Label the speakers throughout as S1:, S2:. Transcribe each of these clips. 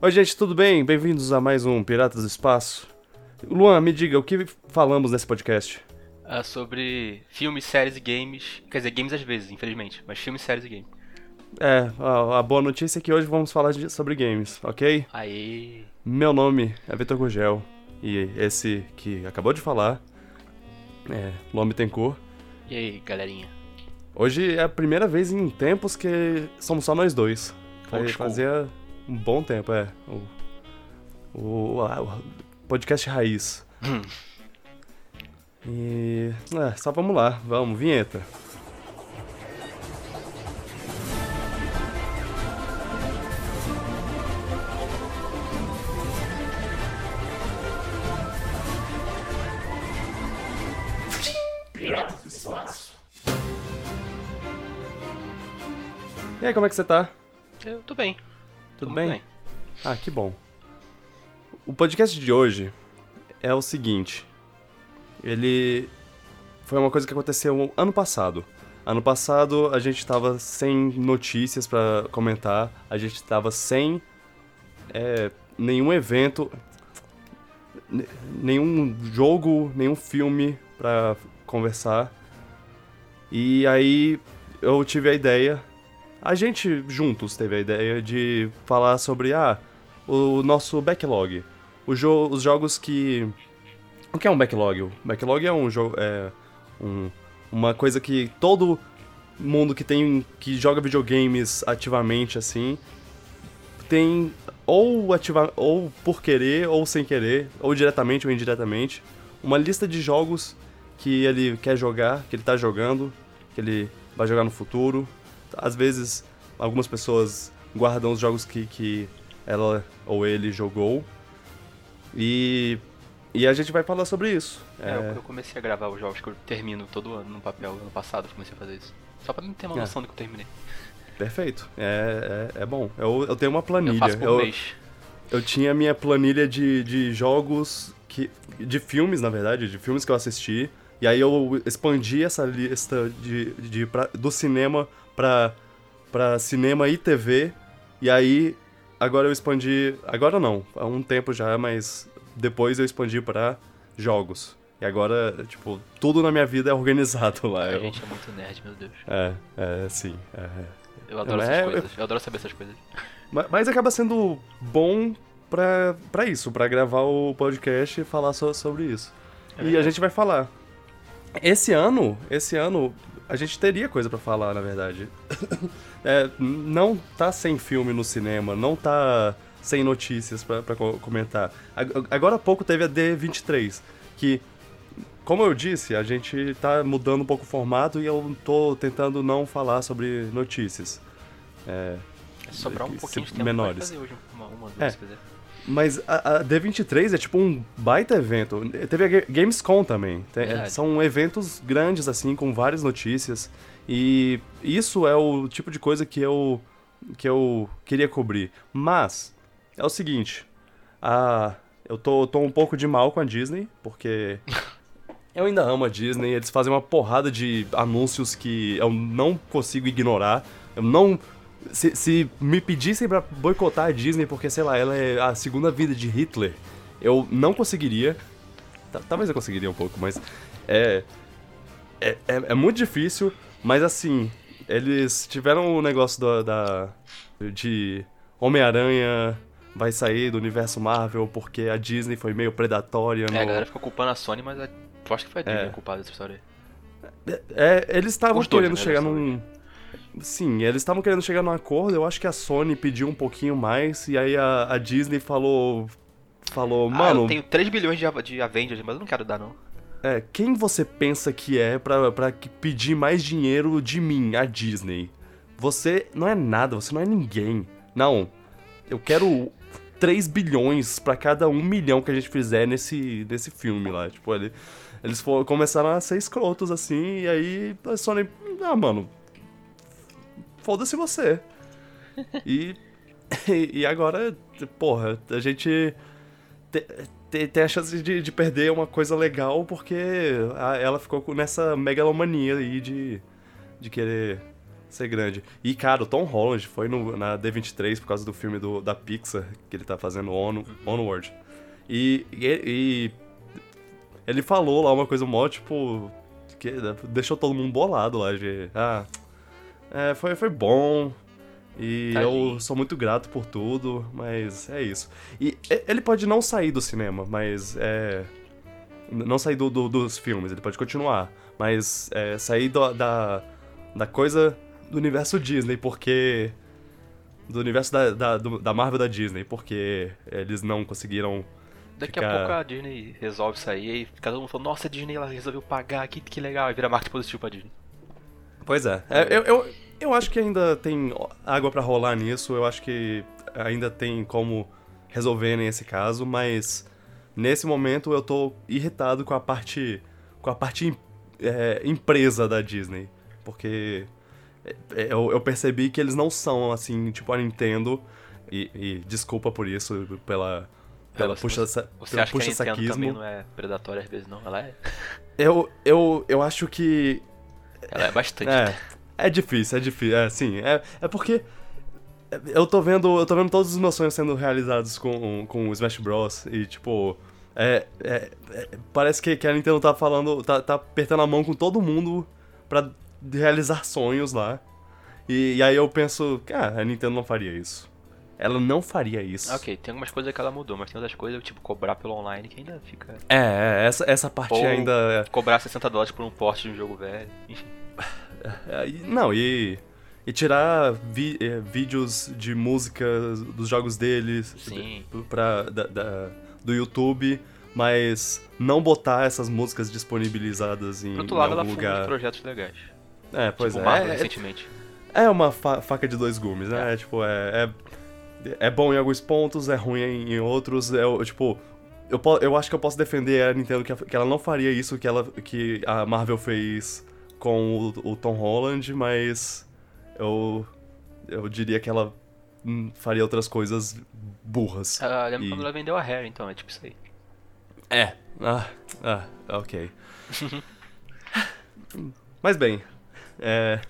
S1: Oi, gente, tudo bem? Bem-vindos a mais um Piratas do Espaço. Luan, me diga, o que falamos nesse podcast?
S2: Ah, sobre filmes, séries e games. Quer dizer, games às vezes, infelizmente, mas filmes, séries e games.
S1: É, a, a boa notícia é que hoje vamos falar de- sobre games, ok?
S2: Aê!
S1: Meu nome é Vitor Gugel e esse que acabou de falar é Luan Bittencourt.
S2: E aí, galerinha?
S1: Hoje é a primeira vez em tempos que somos só nós dois.
S2: Old
S1: Fa-
S2: school.
S1: Um bom tempo, é. O, o, a- o podcast raiz.
S2: Hum.
S1: E. É, só vamos lá, vamos, vinheta. E aí, como é que você tá?
S2: Eu tô bem.
S1: Tudo bem?
S2: muito
S1: Ah, que bom. O podcast de hoje é o seguinte. Ele foi uma coisa que aconteceu ano passado. Ano passado a gente tava sem notícias pra comentar, a gente tava sem é, nenhum evento, ne- nenhum jogo, nenhum filme pra conversar. E aí eu tive a ideia, a gente juntos teve a ideia de falar sobre ah, o nosso backlog. Jo os jogos que. O que é um backlog? O backlog é um jogo. É um- uma coisa que todo mundo que tem. que joga videogames ativamente assim. Tem ou ativa, ou por querer, ou sem querer, ou diretamente ou indiretamente, uma lista de jogos que ele quer jogar, que ele tá jogando, que ele vai jogar no futuro. Às vezes, algumas pessoas guardam os jogos que, que ela ou ele jogou. E, e a gente vai falar sobre isso.
S2: É,
S1: É,
S2: eu- eu comecei a gravar os jogos que eu termino todo ano no papel. Ano passado eu comecei a fazer isso. Só pra ter uma
S1: É.
S2: noção do que eu terminei.
S1: perfeito. É, é, é bom. Eu, eu tenho uma
S2: Eu
S1: planilha.
S2: faço por
S1: eu,
S2: mês.
S1: eu tinha minha planilha de, de jogos que. de filmes, na verdade, de filmes que eu assisti. E aí eu expandi essa lista de, de, pra- do cinema pra, pra cinema e TV. E aí agora eu expandi. Agora não, há um tempo já, mas depois eu expandi pra jogos. E agora, tipo, tudo na minha vida é organizado lá.
S2: A
S1: Eu-
S2: gente é muito nerd, meu Deus.
S1: É, é, sim. é.
S2: Eu adoro
S1: É,
S2: essas
S1: eu-
S2: coisas. Eu adoro saber essas coisas.
S1: Ma- Mas acaba sendo bom pra, pra isso, pra gravar o podcast e falar so- sobre isso.
S2: É
S1: e a gente vai falar. Esse ano, esse ano, a gente teria coisa pra falar, na verdade. É, não tá sem filme no cinema, não tá sem notícias co- comentar. Ag- Agora há pouco teve a D23, que, como eu disse, a gente tá mudando um pouco o formato e eu tô tentando não falar sobre notícias. É,
S2: sobrar um pouquinho de tempo
S1: menores.
S2: fazer hoje uma, uma duas,
S1: É. Mas a, a D23 é tipo um baita evento. Teve a Ga- Gamescom também. Tem-
S2: Verdade.
S1: são eventos grandes, assim, com várias notícias. E isso é o tipo de coisa que eu, que eu queria cobrir. Mas, é o seguinte. A, eu tô, tô um pouco de mal com a Disney, porque eu ainda amo a Disney. Eles fazem uma porrada de anúncios que eu não consigo ignorar. Eu não. Se, se me pedissem pra boicotar a Disney porque, sei lá, ela é a segunda vida de Hitler, eu não conseguiria. Ta- Talvez eu conseguiria um pouco, mas é, é, é, é muito difícil. Mas assim, eles tiveram o negócio da, da- de Homem-Aranha vai sair do universo Marvel porque a Disney foi meio predatória.
S2: É,
S1: no-
S2: a galera ficou culpando a Sony, mas eu acho que foi a Disney
S1: É.
S2: culpada dessa história aí.
S1: É, eles estavam querendo
S2: né,
S1: chegar num. Sim, eles estavam querendo chegar num acordo. Eu acho que a Sony pediu um pouquinho mais. E aí a, a Disney falou. Falou,
S2: ah,
S1: mano,
S2: eu tenho 3 bilhões de, de Avengers, mas eu não quero dar, não.
S1: é, quem você pensa que é pra, pra pedir mais dinheiro de mim, a Disney? Você não é nada, você não é ninguém. Não, eu quero 3 bilhões pra cada 1 milhão que a gente fizer nesse, nesse filme lá. Tipo, ele, eles for, começaram a ser escrotos assim, e aí a Sony. Ah, mano. Foda-se você. E, e agora, porra, a gente te- te- tem a chance de, de perder uma coisa legal porque a- ela ficou com- nessa megalomania aí de, de querer ser grande. E, cara, o Tom Holland foi no, na D23 por causa do filme do, da Pixar, que ele tá fazendo On, Onward. E, e, e ele falou lá uma coisa mó, tipo, que deixou todo mundo bolado lá, de, ah, é, foi, foi bom, e Tadinho. eu sou muito grato por tudo, mas é isso. E ele pode não sair do cinema, mas é... Não sair do, do, dos filmes, ele pode continuar. Mas é, sair do, da, da coisa do universo Disney, porque. Do universo da, da, do, da Marvel da Disney, porque eles não conseguiram.
S2: Daqui a pouco a Disney resolve sair e cada um fala, nossa, a Disney ela resolveu pagar, que, que legal, e vira marketing positivo pra Disney.
S1: Pois é. é eu, eu, eu acho que ainda tem água para rolar nisso, eu acho que ainda tem como resolverem esse caso, mas nesse momento eu tô irritado com a parte. com a parte é, empresa da Disney. Porque é, eu, eu, percebi que eles não são assim, tipo a Nintendo. E, e desculpa por isso, pela. Pela
S2: você,
S1: puxa,
S2: você
S1: pela
S2: acha
S1: puxa saquismo.
S2: também não é predatória às vezes, não? Ela é?
S1: Eu, eu, eu acho que.
S2: Ela é bastante.
S1: É, é difícil, é difícil. É, sim. É, é porque. Eu tô vendo. Eu tô vendo todos os meus sonhos sendo realizados com, com o Smash Bros. E tipo. É, é, é, parece que, que a Nintendo tá falando. Tá, tá apertando a mão com todo mundo pra realizar sonhos lá. E, e aí eu penso, cara, a Nintendo não faria isso. Ela não faria isso.
S2: Ok, tem algumas coisas que ela mudou, mas tem outras coisas, tipo, cobrar pelo online que ainda fica.
S1: É, é essa, essa parte
S2: Ou
S1: ainda. é
S2: Cobrar 60 dólares por um porte de um jogo velho, enfim.
S1: É, Não, e. E tirar vi- é, vídeos de música dos jogos deles
S2: Sim.
S1: pra, da, da- do YouTube, mas não botar essas músicas disponibilizadas em,
S2: Por outro
S1: em
S2: lado,
S1: algum
S2: ela funda
S1: lugar.
S2: projetos legais.
S1: É, pois
S2: tipo,
S1: é.
S2: Marvel
S1: É-
S2: recentemente.
S1: É uma fa- faca de dois gumes, né? É, tipo, é, é. é bom em alguns pontos, é ruim em, em outros. É, tipo, eu, eu acho que eu posso defender a Nintendo que, que ela não faria isso que, ela, que a Marvel fez com o, o Tom Holland, mas eu. Eu diria que ela hum, faria outras coisas burras.
S2: Ah, lembro
S1: E-
S2: quando ela vendeu a Harry, então, é tipo isso aí.
S1: É. Ah, ah ok. Mas bem, é,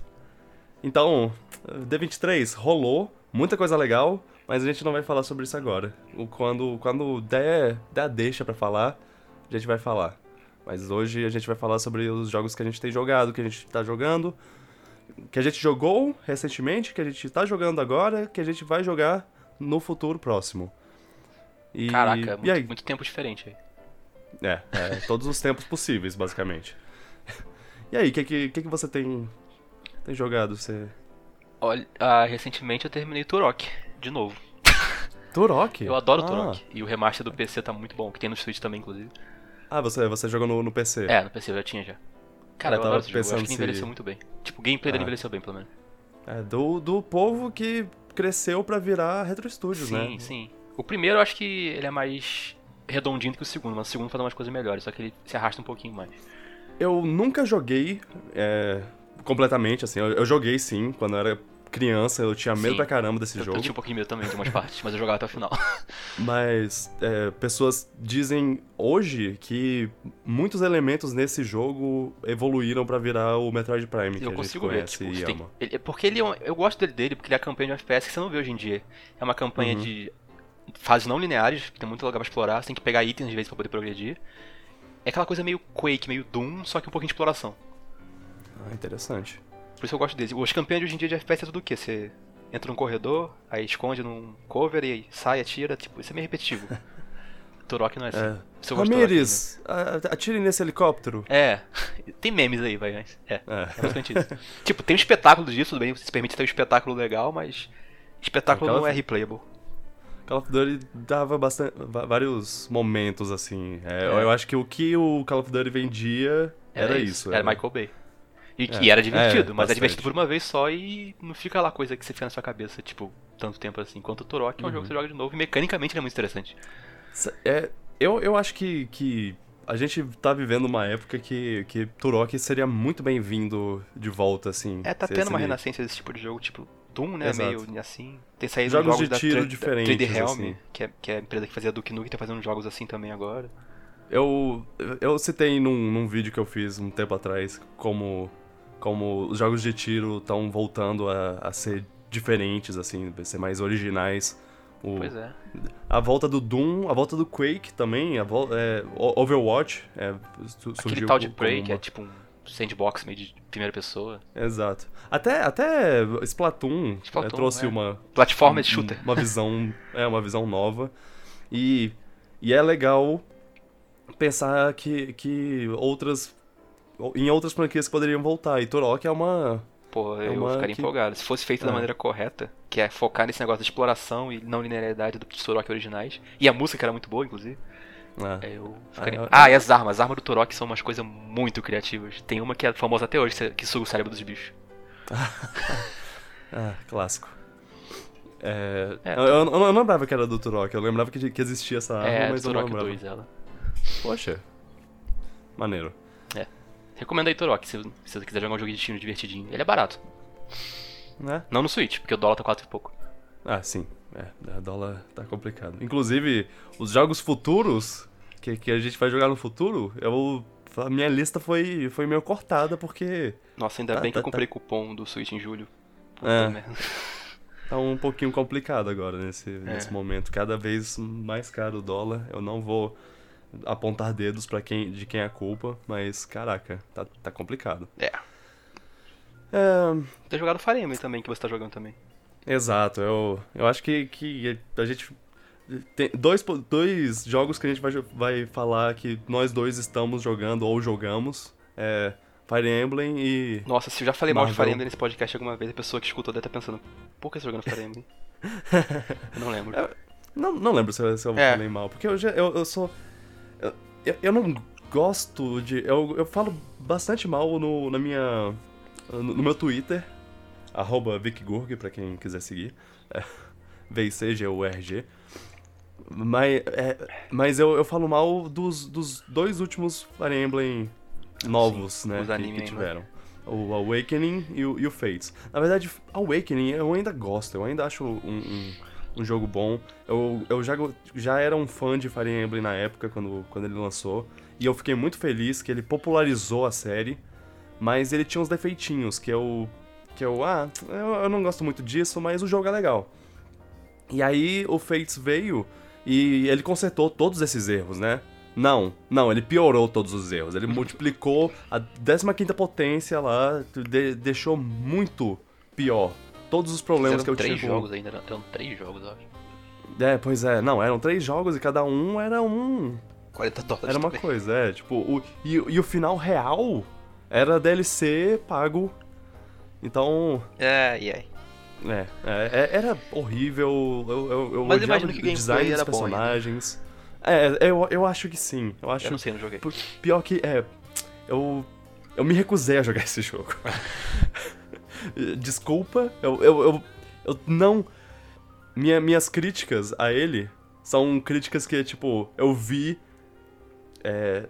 S1: então, D23 rolou, muita coisa legal, mas a gente não vai falar sobre isso agora. Quando, quando der, der a deixa pra falar, a gente vai falar. Mas hoje a gente vai falar sobre os jogos que a gente tem jogado, que a gente tá jogando, que a gente jogou recentemente, que a gente tá jogando agora, que a gente vai jogar no futuro próximo. E,
S2: Caraca,
S1: e
S2: muito,
S1: aí?
S2: muito tempo diferente aí.
S1: É, é, todos os tempos possíveis, basicamente. E aí, o que, que, que, você tem, tem jogado? Você...
S2: Olha, ah, recentemente eu terminei Turok, de novo.
S1: Turok?
S2: Eu adoro
S1: ah.
S2: Turok. E o remaster do PC tá muito bom, que tem no Switch também, inclusive.
S1: Ah, você, você jogou no, no PC.
S2: É, no PC eu já tinha já. Cara,
S1: Eu
S2: eu,
S1: tava
S2: jogo, eu acho
S1: pensando
S2: que ele
S1: se-
S2: envelheceu muito bem. Tipo, o gameplay dele
S1: Ah.
S2: envelheceu bem, pelo menos.
S1: É, do, do povo que cresceu pra virar Retro Studios,
S2: sim,
S1: né?
S2: sim. O primeiro eu acho que ele é mais redondinho do que o segundo, mas o segundo faz umas coisas melhores, só que ele se arrasta um pouquinho mais.
S1: Eu nunca joguei é, completamente, assim. Eu, eu joguei sim, quando eu era criança, eu tinha medo
S2: Sim.
S1: pra caramba desse
S2: Eu,
S1: jogo.
S2: eu tinha um pouquinho de medo também de umas partes, mas eu jogava até o final.
S1: Mas é, pessoas dizem hoje que muitos elementos nesse jogo evoluíram pra virar o Metroid Prime, que
S2: eu
S1: a gente
S2: consigo ver, tipo,
S1: e
S2: tem- ele- porque ele é eu gosto dele, dele porque ele é a campanha de FPS que você não vê hoje em dia. É uma campanha
S1: Uhum.
S2: de fases não lineares, que tem muito lugar pra explorar, você tem que pegar itens de vez pra poder progredir. É aquela coisa meio Quake, meio Doom, só que um pouquinho de exploração.
S1: Ah, interessante.
S2: Por isso eu gosto dele. As campanhas de hoje em dia de FPS é tudo o quê? Você entra num corredor, aí esconde num cover e aí sai, atira, tipo, isso é meio repetitivo. Turok não é assim.
S1: É.
S2: Isso Turok,
S1: Ramires, a- atire nesse helicóptero.
S2: É, tem memes aí, vai, mas. É,
S1: É.
S2: é basicamente isso. tipo, tem um espetáculo disso, tudo bem, se permite ter um espetáculo legal, mas. Espetáculo
S1: Aquela-
S2: não é replayable.
S1: Call of Duty dava bastante, vários momentos, assim. É,
S2: É.
S1: Eu acho que o que o Call of Duty vendia era, isso.
S2: Era Michael Bay. E
S1: É,
S2: que era divertido,
S1: é,
S2: mas é
S1: bastante.
S2: divertido por uma vez só e não fica lá coisa que você fica na sua cabeça, tipo, tanto tempo assim. Enquanto o Turok é um
S1: Uhum.
S2: jogo que você joga de novo e mecanicamente ele é muito interessante.
S1: É, eu, eu acho que, que a gente tá vivendo uma época que, que Turok seria muito bem-vindo de volta, assim.
S2: É, tá tendo uma renascença desse tipo de jogo, tipo Doom, né?
S1: Exato.
S2: Meio assim. Tem saído
S1: Jogos
S2: jogos
S1: de tiro
S2: da
S1: diferentes,
S2: 3D Realm,
S1: assim.
S2: que, é, que é a empresa que fazia Duke Nukem, tá fazendo jogos assim também agora.
S1: Eu, eu citei num, num vídeo que eu fiz um tempo atrás como como os jogos de tiro estão voltando a, a ser diferentes, assim, a ser mais originais. O,
S2: Pois é.
S1: A volta do Doom, a volta do Quake também, a vol é, Overwatch é,
S2: Aquele tal de Prey, que é tipo um sandbox meio de primeira pessoa.
S1: Exato. Até, até Splatoon,
S2: Splatoon,
S1: é, trouxe
S2: é.
S1: uma,
S2: Platformer de shooter.
S1: uma visão, é uma visão nova. E, e é legal pensar que, que outras em outras franquias que poderiam voltar. E Turok é uma
S2: Pô,
S1: É
S2: eu
S1: uma
S2: ficaria
S1: que-
S2: empolgado. Se fosse feito da
S1: É.
S2: maneira correta, que é focar nesse negócio de exploração e não linearidade dos Turok originais. E a música era muito boa, inclusive.
S1: ah,
S2: é, Eu ficaria...
S1: Ah,
S2: Ah, e as armas. As armas do Turok são umas coisas muito criativas. Tem uma que é famosa até hoje, que suga o cérebro dos bichos.
S1: ah, clássico. É,
S2: É,
S1: eu, eu, eu não lembrava que era do Turok, eu lembrava que, que existia essa arma,
S2: é, do
S1: mas eu não lembrava.
S2: 2 ela.
S1: Poxa, maneiro.
S2: Recomendo aí Turok, se se você quiser jogar um jogo de tiro divertidinho. Ele é barato.
S1: Né?
S2: Não no Switch, porque o dólar tá 4 e pouco.
S1: Ah, sim. É, a dólar tá complicado. Inclusive, os jogos futuros que, que a gente vai jogar no futuro, eu, a minha lista foi, foi meio cortada porque
S2: Nossa, ainda
S1: Tá,
S2: bem que
S1: tá,
S2: eu comprei cupom do Switch em julho. Puta
S1: É.
S2: merda.
S1: tá um pouquinho complicado agora nesse,
S2: É.
S1: nesse momento. Cada vez mais caro o dólar. Eu não vou apontar dedos para quem, de quem é a culpa, mas caraca, tá, tá complicado.
S2: É.
S1: É,
S2: Tem jogado Fire Emblem também, que você tá jogando também.
S1: Exato, eu, eu acho que, que a gente. Tem dois, dois jogos que a gente vai, vai falar que nós dois estamos jogando ou jogamos. É Fire Emblem e.
S2: Nossa, se eu já falei mal de
S1: Marvel.
S2: Fire Emblem nesse podcast alguma vez, a pessoa que escutou deve estar pensando, por que você tá jogando Fire Emblem? eu não lembro.
S1: É, Não, não lembro se eu, se eu
S2: É.
S1: falei mal, porque eu, já, eu, eu sou. Eu, eu- eu não gosto de. Eu, eu falo bastante mal no, na minha. No, no meu Twitter, arroba VicGurg, pra quem quiser seguir. É, VICGURG. Mas, é, mas eu, eu falo mal dos, dos dois últimos Fire Emblem novos,
S2: Sim,
S1: né?
S2: os
S1: que-
S2: anime
S1: que,
S2: ainda.
S1: tiveram. O Awakening e o, e o Fates. Na verdade, Awakening eu ainda gosto, eu ainda acho um, um, um jogo bom. Eu, eu já, já era um fã de Fire Emblem na época, quando, quando ele lançou. E eu fiquei muito feliz que ele popularizou a série. Mas ele tinha uns defeitinhos que eu. Que eu. Ah, eu, eu não gosto muito disso, mas o jogo é legal. E aí o Fates veio e ele consertou todos esses erros, né? Não, não, ele piorou todos os erros. Ele multiplicou a 15 potência lá, de- deixou muito pior todos os problemas que eu
S2: três
S1: tinha. com-
S2: jogos ainda, eram, eram três jogos, eu acho.
S1: É, pois é, não, eram três jogos e cada um era um.
S2: 40 dólares
S1: Era uma
S2: também.
S1: coisa, é, tipo, o, e, e o final real era DLC pago. Então,
S2: É, e aí?
S1: É, é, é- era horrível. Eu, eu, eu
S2: Mas imagino que
S1: o design dos
S2: era bom
S1: personagens. É, eu, eu acho que sim. Eu acho.
S2: Eu não sei, não joguei.
S1: Pior que. É. Eu. Eu me recusei a jogar esse jogo. Desculpa, eu, eu, eu, eu não. Minha, minhas críticas a ele são críticas que, tipo, eu vi. É.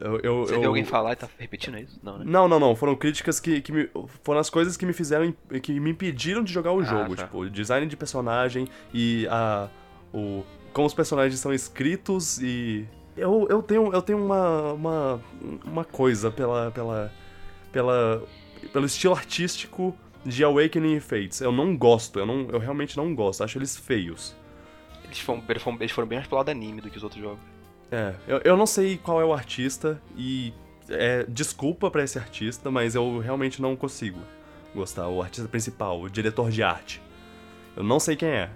S1: Eu, eu,
S2: Você
S1: eu-
S2: viu alguém falar e tá repetindo isso? Não, né?
S1: não, não, não. Foram críticas que, que me, foram as coisas que me fizeram, que me impediram de jogar o
S2: Ah,
S1: jogo.
S2: tá.
S1: Tipo, o design de personagem e a, o, como os personagens são escritos e eu, eu tenho, eu tenho uma, uma, uma coisa pela, pela, pela, pelo estilo artístico de Awakening e Fates. Eu não gosto, eu, não, eu realmente não gosto. Acho eles feios.
S2: Eles foram, eles foram, eles foram bem mais pro lado anime do que os outros jogos.
S1: É, eu, eu não sei qual é o artista e é, desculpa pra esse artista, mas eu realmente não consigo gostar. O artista principal, o diretor de arte. Eu não sei quem é.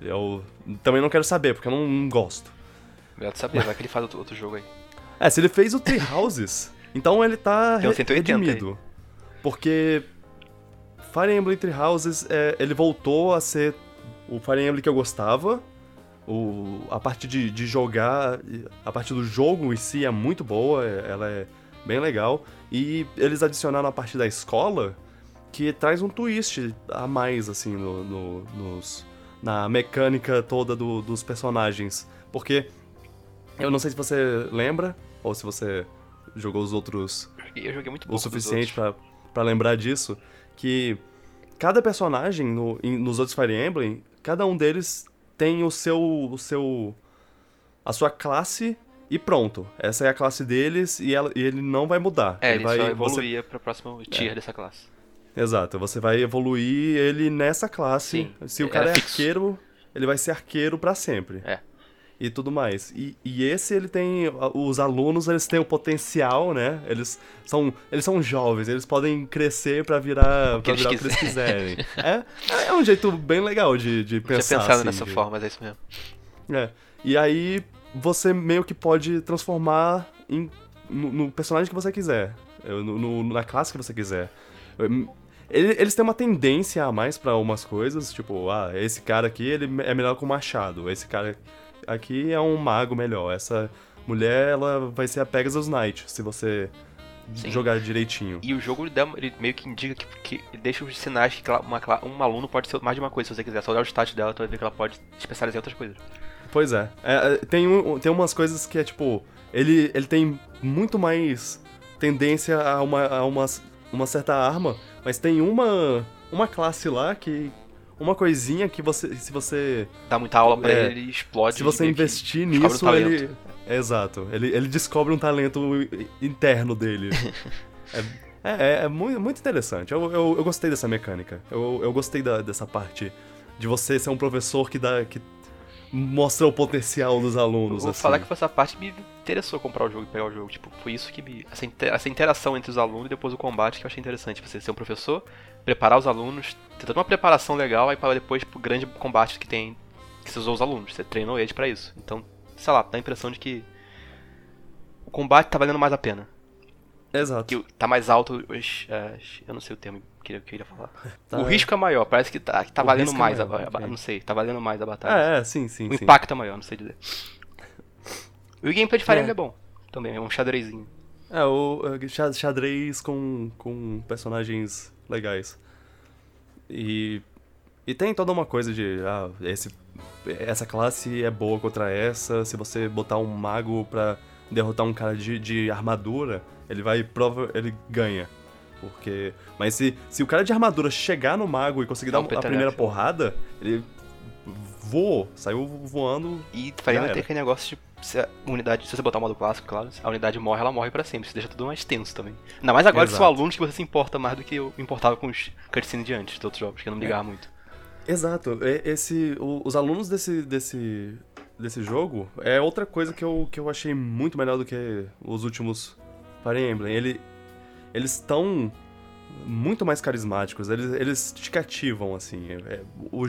S1: Eu também não quero saber, porque eu não, não gosto.
S2: Melhor saber, vai que ele faz outro, outro jogo aí.
S1: É, se ele fez o Tree Houses, então ele tá
S2: Tem
S1: re-
S2: 180 aí.
S1: Porque Fire Emblem Three Houses, é, ele voltou a ser o Fire Emblem que eu gostava. O, a parte de, de jogar, a parte do jogo em si é muito boa, é- ela é bem legal. E eles adicionaram a parte da escola, que traz um twist a mais, assim, no, no- nos, na mecânica toda do- dos personagens. Porque, eu não sei se você lembra, ou se você jogou os outros
S2: Eu joguei- muito
S1: o
S2: pouco dos
S1: suficiente
S2: outros.
S1: Pra pra lembrar disso, que cada personagem no- em- nos outros Fire Emblem, cada um deles tem o seu, o seu, a sua classe e pronto. Essa é a classe deles e, ela, e ele não vai mudar.
S2: É, ele,
S1: vai,
S2: só
S1: você-
S2: evoluía pra próximo tier dessa classe.
S1: Exato, você vai evoluir ele nessa classe.
S2: Sim,
S1: Se o
S2: era
S1: cara é arqueiro, ele vai ser arqueiro pra sempre.
S2: É.
S1: E tudo mais. E, e esse ele tem. Os alunos, eles têm o potencial, né? Eles são, eles são jovens, eles podem crescer pra virar,
S2: O que
S1: pra
S2: eles
S1: virar o que eles quiserem. é, é um jeito bem legal de, de
S2: tinha
S1: pensar.
S2: pensado
S1: assim,
S2: nessa
S1: de-
S2: forma, mas é isso mesmo.
S1: É. E aí você meio que pode transformar em, no, no personagem que você quiser. eh, No, no- na classe que você quiser. Hum, ele- Eles têm uma tendência a mais pra umas coisas, tipo, ah, esse cara aqui ele é melhor com machado, esse cara aqui é um mago melhor, essa mulher ela vai ser a Pegasus Knight, se você
S2: Sim.
S1: jogar direitinho.
S2: E o jogo ele, dá- ele meio que indica que, que deixa os sinais que uma, um aluno pode ser mais de uma coisa, se você quiser. Só olhar o stat dela, tu vai ver que ela pode especializar em outras coisas.
S1: Pois é. É, é, tem, um- tem umas coisas que é tipo. Ele, ele tem muito mais tendência a uma, a uma, uma certa arma, mas tem uma, uma classe lá que. Uma coisinha que você. Se você.
S2: Dá muita aula pra
S1: É,
S2: ele e explode.
S1: se você investir
S2: um
S1: nisso,
S2: talento.
S1: ele. Exato. Ele, ele descobre um talento interno dele. é, é, é muito, muito interessante. Eu, eu, eu gostei dessa mecânica. Eu, eu gostei da- dessa parte de você ser um professor que dá. que mostra o potencial dos
S2: Eu
S1: alunos.
S2: vou
S1: assim.
S2: falar que foi essa parte que me interessou comprar o jogo e pegar o jogo. Tipo, foi isso que me. Essa interação entre os alunos e depois o combate que eu achei interessante. Você ser um professor, preparar os alunos, ter toda uma preparação legal, aí para depois pro grande combate que tem. Que você usou os alunos. Você treinou eles pra isso. Então, sei lá, dá a impressão de que. O combate tá valendo mais a pena.
S1: Exato.
S2: Que tá mais alto os. eu não sei o termo que eu queria falar.
S1: Tá.
S2: O risco é maior, parece que tá, que tá
S1: O
S2: valendo
S1: é
S2: mais. a-
S1: maior,
S2: a-
S1: ok.
S2: Não sei, tá valendo mais a batalha.
S1: É, é, sim, sim,
S2: O
S1: sim.
S2: impacto é maior, não sei dizer. E o gameplay de Fire
S1: É.
S2: Emblem é bom. Também, é um xadrezinho.
S1: É, o é, xa- xadrez com, com personagens legais. E, e tem toda uma coisa de, ah, esse, essa classe é boa contra essa, se você botar um mago pra derrotar um cara de, de armadura, ele vai, prova, ele ganha. Porque, mas se, se o cara de armadura chegar no mago e conseguir
S2: Dá
S1: dar
S2: um
S1: a primeira porrada, ele voou, saiu voando
S2: E tem aquele negócio de. Se a unidade, se você botar o modo clássico, claro, se a unidade morre, ela morre pra sempre. Isso deixa tudo mais tenso também. Ainda mais agora que são
S1: Exato.
S2: alunos que você se importa mais do que eu importava com os cutscenes de antes, de outros jogos, que eu não me
S1: É.
S2: ligava muito.
S1: Exato. E- Esse, os alunos desse, desse, desse jogo é outra coisa que eu, que eu achei muito melhor do que os últimos Fire Emblem. Ele, eles estão muito mais carismáticos, eles, eles te cativam, assim. É- é- o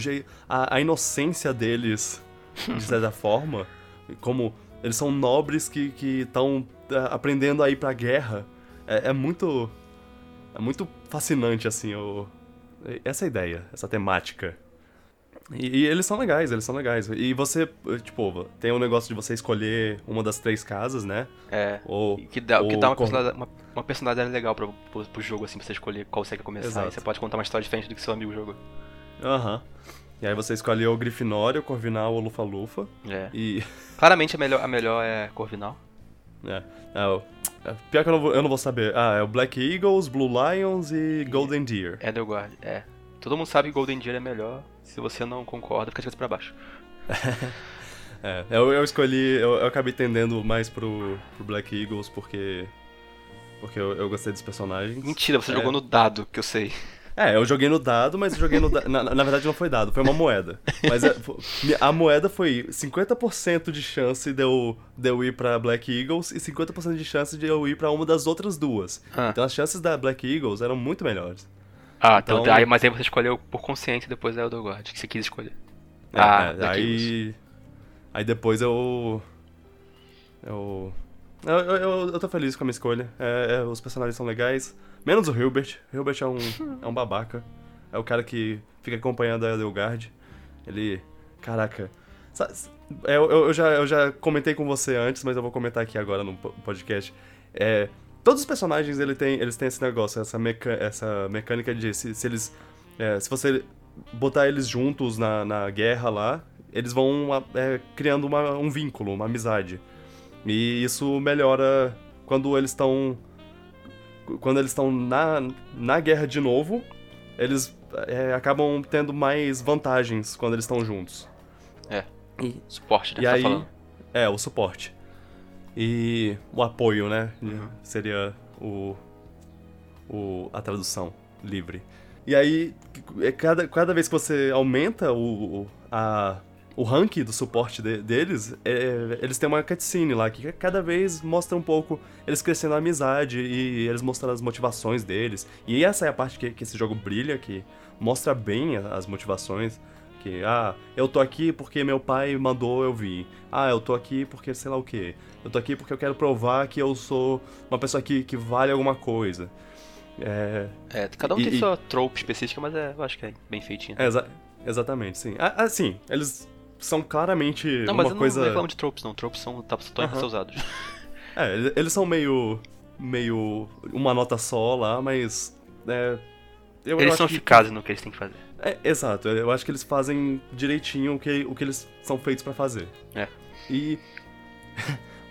S1: a, a inocência deles, de certa forma, como eles são nobres que estão aprendendo a ir pra guerra, é, é muito. É muito fascinante, assim, o, essa ideia, essa temática. E, e eles são legais, eles são legais. E você, tipo, tem o negócio de você escolher uma das três casas, né?
S2: É.
S1: Ou,
S2: E que dá, o que
S1: ou
S2: dá uma, personalidade, uma, uma personalidade legal pro, pro, pro jogo, assim, pra você escolher qual você quer começar.
S1: Exato.
S2: Aí você pode contar uma história diferente do que seu amigo jogou.
S1: Aham. E aí você escolhe o Grifinória, o Corvinal ou o Lufa-Lufa.
S2: É.
S1: E.
S2: Claramente a melhor, a melhor é Corvinal.
S1: É, é, o- é, pior que eu não, vou, eu não vou saber. Ah, é o Black Eagles, Blue Lions e Golden Deer.
S2: Edelgard, é. Todo mundo sabe que Golden Deer é melhor. Se você não concorda, fica de cabeça pra baixo.
S1: É, eu, eu escolhi. Eu, eu acabei tendendo mais pro, pro Black Eagles porque. Porque eu, eu gostei dos personagens.
S2: Mentira, você
S1: É.
S2: jogou no dado, que eu sei.
S1: É, eu joguei no dado, mas joguei no dado. Na, na verdade não foi dado, foi uma moeda. Mas é, fo- a moeda foi 50% de chance de eu, de eu ir pra Black Eagles e 50% de chance de eu ir pra uma das outras duas.
S2: Ah.
S1: Então as chances da Black Eagles eram muito melhores.
S2: Ah, então,
S1: Então-
S2: aí, mas aí você escolheu por consciência depois da Edelgard, que você quis escolher.
S1: É,
S2: ah,
S1: é,
S2: Black Eagles.
S1: aí. Aí depois eu. Eu. Eu, eu, eu- eu tô feliz com a minha escolha. É, é, os personagens são legais. Menos o Hilbert. Hilbert é um, é um babaca. É o cara que fica acompanhando a Edelgard. Ele. Caraca. É, Eu, eu, já, eu já comentei com você antes, mas eu vou comentar aqui agora no po- podcast. É, todos os personagens ele tem, eles têm esse negócio, essa, meca, essa mecânica de se, se eles. é, se você botar eles juntos na, na guerra lá, eles vão é, criando uma- um vínculo, uma amizade. E isso melhora quando eles estão. Quando eles estão na, na guerra de novo, eles é, acabam tendo mais vantagens quando eles estão juntos.
S2: É.
S1: E,
S2: Suporte, né?
S1: e
S2: tá
S1: aí.
S2: falando.
S1: É, o suporte. e o apoio, né?
S2: Uhum.
S1: Seria o, o a tradução livre. E aí, é cada, cada vez que você aumenta o- a, o rank do suporte de- deles, é, eles têm uma cutscene lá que cada vez mostra um pouco eles crescendo a amizade e eles mostrando as motivações deles. E essa é a parte que, que esse jogo brilha, que mostra bem as motivações. Que, ah, eu tô aqui porque meu pai mandou eu vir. Ah, eu tô aqui porque sei lá o quê. Eu tô aqui porque eu quero provar que eu sou uma pessoa que, que vale alguma coisa. É,
S2: É, cada um
S1: E-
S2: tem
S1: e-
S2: sua trope específica, mas é, eu acho que é bem feitinho.
S1: é, exa- exatamente, sim. Ah, Assim, eles são claramente
S2: não, mas
S1: uma
S2: eu
S1: coisa.
S2: não reclamo de tropes, não. Tropes são, tá,
S1: Aham.
S2: ser usados.
S1: É, eles- são meio. meio. uma nota só lá, mas. É, eu, eu
S2: Eles
S1: acho
S2: são
S1: que-
S2: eficazes no que eles têm que fazer.
S1: É, exato, eu acho que eles fazem direitinho o que, o que eles são feitos pra fazer.
S2: É.
S1: E.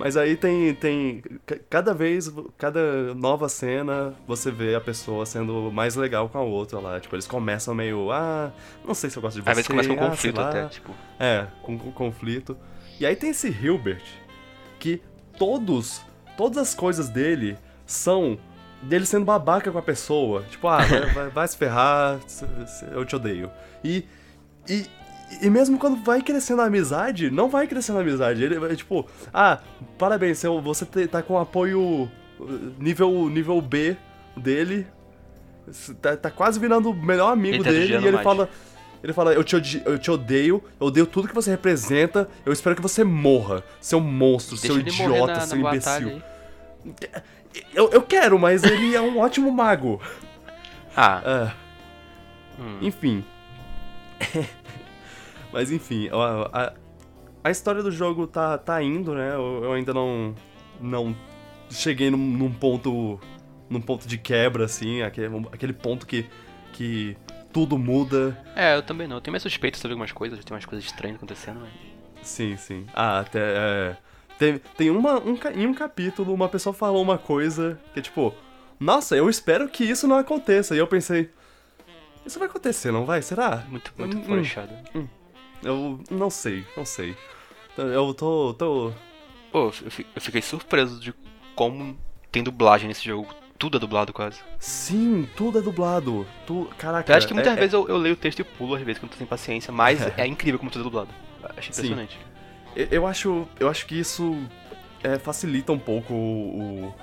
S1: Mas aí tem, tem. ca- Cada vez, cada nova cena, você vê a pessoa sendo mais legal com a outra lá. Tipo, eles começam meio. Ah, não sei se eu gosto de você.
S2: Às vezes começa com um
S1: ah,
S2: conflito
S1: sei lá."
S2: até, tipo.
S1: É, com, com conflito. E aí tem esse Hilbert, que todos, todas as coisas dele são dele sendo babaca com a pessoa. Tipo, ah, vai, vai- vai se ferrar, eu te odeio. E, e, e mesmo quando vai crescendo a amizade, não vai crescendo a amizade. Ele tipo, ah, parabéns, você tá com apoio uh, nível, nível B dele. Tá, tá quase virando o melhor amigo
S2: Ele tá
S1: dele. E ele
S2: mais.
S1: fala. Ele fala, eu te, odi- eu te odeio, eu odeio tudo que você representa, eu espero que você morra, seu monstro,
S2: Deixa
S1: seu idiota,
S2: na,
S1: seu
S2: na
S1: imbecil. Eu, eu quero, mas ele é um ótimo mago.
S2: Ah,
S1: Ah,
S2: hum.
S1: enfim. mas enfim, a, a, a história do jogo tá, tá indo, né? Eu, eu ainda não. não cheguei num, num ponto. num ponto de quebra, assim, aquele, aquele ponto que. que tudo muda.
S2: É, eu também não. Eu tenho minhas suspeitas sobre algumas coisas, tem umas coisas estranhas acontecendo, mas.
S1: Sim, sim. Ah, até. É, tem tem uma, um, em um capítulo, uma pessoa falou uma coisa que é tipo. Nossa, eu espero que isso não aconteça. E eu pensei. Isso vai acontecer, não vai? Será?
S2: Muito, muito
S1: Hum,
S2: florechado.
S1: Eu não sei, não sei. Então, Eu tô. tô.
S2: Pô, eu fi- eu fiquei surpreso de como tem dublagem nesse jogo. Tudo é dublado quase.
S1: Sim, tudo é dublado. Tu... Caraca.
S2: Eu acho que muitas
S1: é-
S2: vezes eu, eu leio o texto e pulo, às vezes, quando tô sem paciência, mas é incrível como tudo é dublado. Achei
S1: Sim.
S2: impressionante.
S1: é- eu acho. Eu acho que isso é, facilita um pouco o.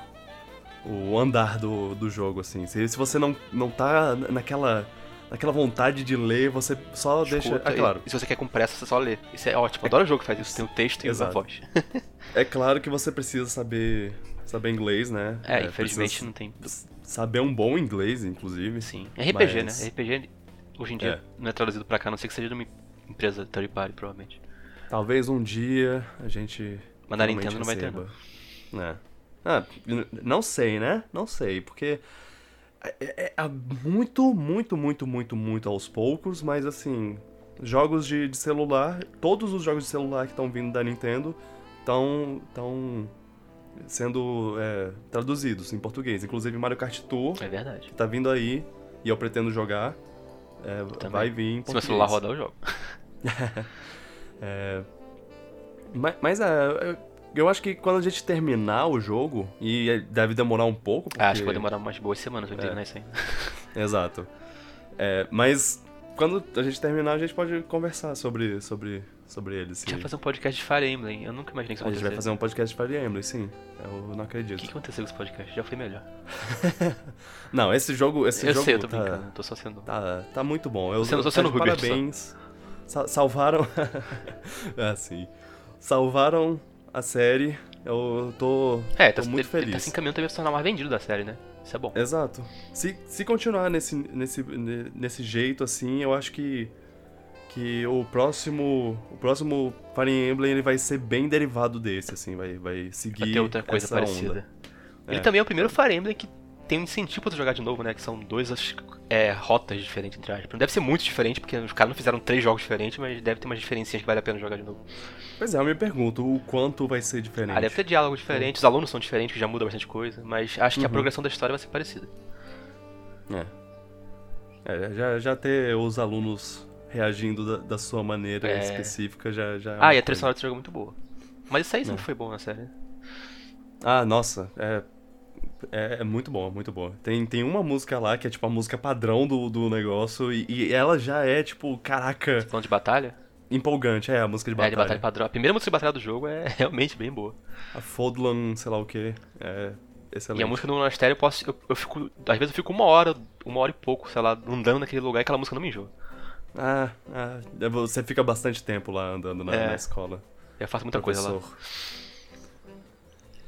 S1: o, o andar do, do jogo, assim. Se, se você não, não tá naquela. Naquela vontade de ler, você só deixa.
S2: Escuta,
S1: É claro.
S2: E, se você quer com pressa, você só lê. Isso é ótimo. Adoro jogo que faz isso. Tem o texto e a voz.
S1: É claro que você precisa saber. saber inglês, né?
S2: É, infelizmente
S1: precisa
S2: não tem.
S1: Saber um bom inglês, inclusive.
S2: Sim. É RPG,
S1: Mas-
S2: né? RPG hoje em dia
S1: É.
S2: não é traduzido pra cá, a não ser que seja de uma empresa third party, provavelmente.
S1: Talvez um dia a gente.
S2: Mas na Nintendo não vai ter,
S1: receba. É. Ah, não sei, né? Não sei, porque. É, é- é muito, muito, muito, muito, muito aos poucos, mas assim. Jogos de, de celular, todos os jogos de celular que estão vindo da Nintendo estão tão sendo é, traduzidos em português. Inclusive Mario Kart Tour
S2: É verdade.
S1: que tá vindo aí e eu pretendo jogar. é, vai vir em
S2: Se meu
S1: português.
S2: celular rodar, eu jogo.
S1: Mas, mas é, eu- acho que quando a gente terminar o jogo, e é- deve demorar um pouco, porque...
S2: Ah, acho que vai demorar umas boas semanas pra
S1: É.
S2: terminar isso aí.
S1: Exato. É, mas quando a gente terminar, a gente pode conversar sobre, sobre, sobre ele.
S2: A gente vai fazer um podcast de Fire Emblem. Eu nunca imaginei que isso
S1: A gente vai fazer um podcast de Fire Emblem, sim. Eu não
S2: O
S1: acredito.
S2: que, que aconteceu com esse podcast? Já foi melhor.
S1: Não, esse jogo, esse
S2: eu
S1: jogo
S2: sei, eu tô
S1: tá,
S2: brincando. Tô só sendo.
S1: tá, tá muito bom. Eu,
S2: Tô sendo-
S1: eu
S2: tô sendo
S1: tá
S2: só.
S1: parabéns. Sa- salvaram... ah, sim. Salvaram a série. Eu tô,
S2: É,
S1: tô
S2: tá,
S1: muito
S2: ele,
S1: feliz.
S2: ele tá se encaminhando também pra se tornar mais vendido da série, né? Isso é bom.
S1: Exato. Se, se continuar nesse, nesse, ne- nesse jeito assim, eu acho que que o próximo o próximo Fire Emblem ele vai ser bem derivado desse assim, vai vai seguir
S2: Vai ter outra coisa parecida.
S1: onda.
S2: Ele
S1: É.
S2: também é o primeiro Fire Emblem que tem um incentivo pra tu jogar de novo, né? Que são duas as- é, rotas diferentes, entre aspas. Não deve ser muito diferente, porque os caras não fizeram três jogos diferentes, mas deve ter umas diferencinhas que vale a pena jogar de novo.
S1: Pois é, eu me pergunto o quanto vai ser diferente.
S2: Ah, deve ter diálogo diferente, os alunos são diferentes, que já muda bastante coisa, mas acho que a
S1: Uhum.
S2: progressão da história vai ser parecida.
S1: É. É, já, já ter os alunos reagindo da, da sua maneira
S2: É.
S1: específica já já é
S2: Ah, e a trilha sonora desse jogo é muito boa. Mas isso aí sempre
S1: É.
S2: foi bom na série.
S1: Ah, nossa, é, é, é muito bom, muito bom. Tem, tem uma música lá que é tipo a música padrão do, do negócio e, e ela já é tipo, caraca,
S2: Falando de batalha?
S1: empolgante. É, a música de
S2: É,
S1: batalha.
S2: de batalha padrão. A primeira música de batalha do jogo é realmente bem boa.
S1: A Fodlan, sei lá o que, é excelente.
S2: E a música do monastério, eu posso. Eu, eu fico. Às vezes eu fico uma hora, uma hora e pouco, sei lá, andando naquele lugar e aquela música não me enjoa.
S1: Ah, ah, você fica bastante tempo lá andando na,
S2: É.
S1: na escola.
S2: Eu faço muita coisa lá.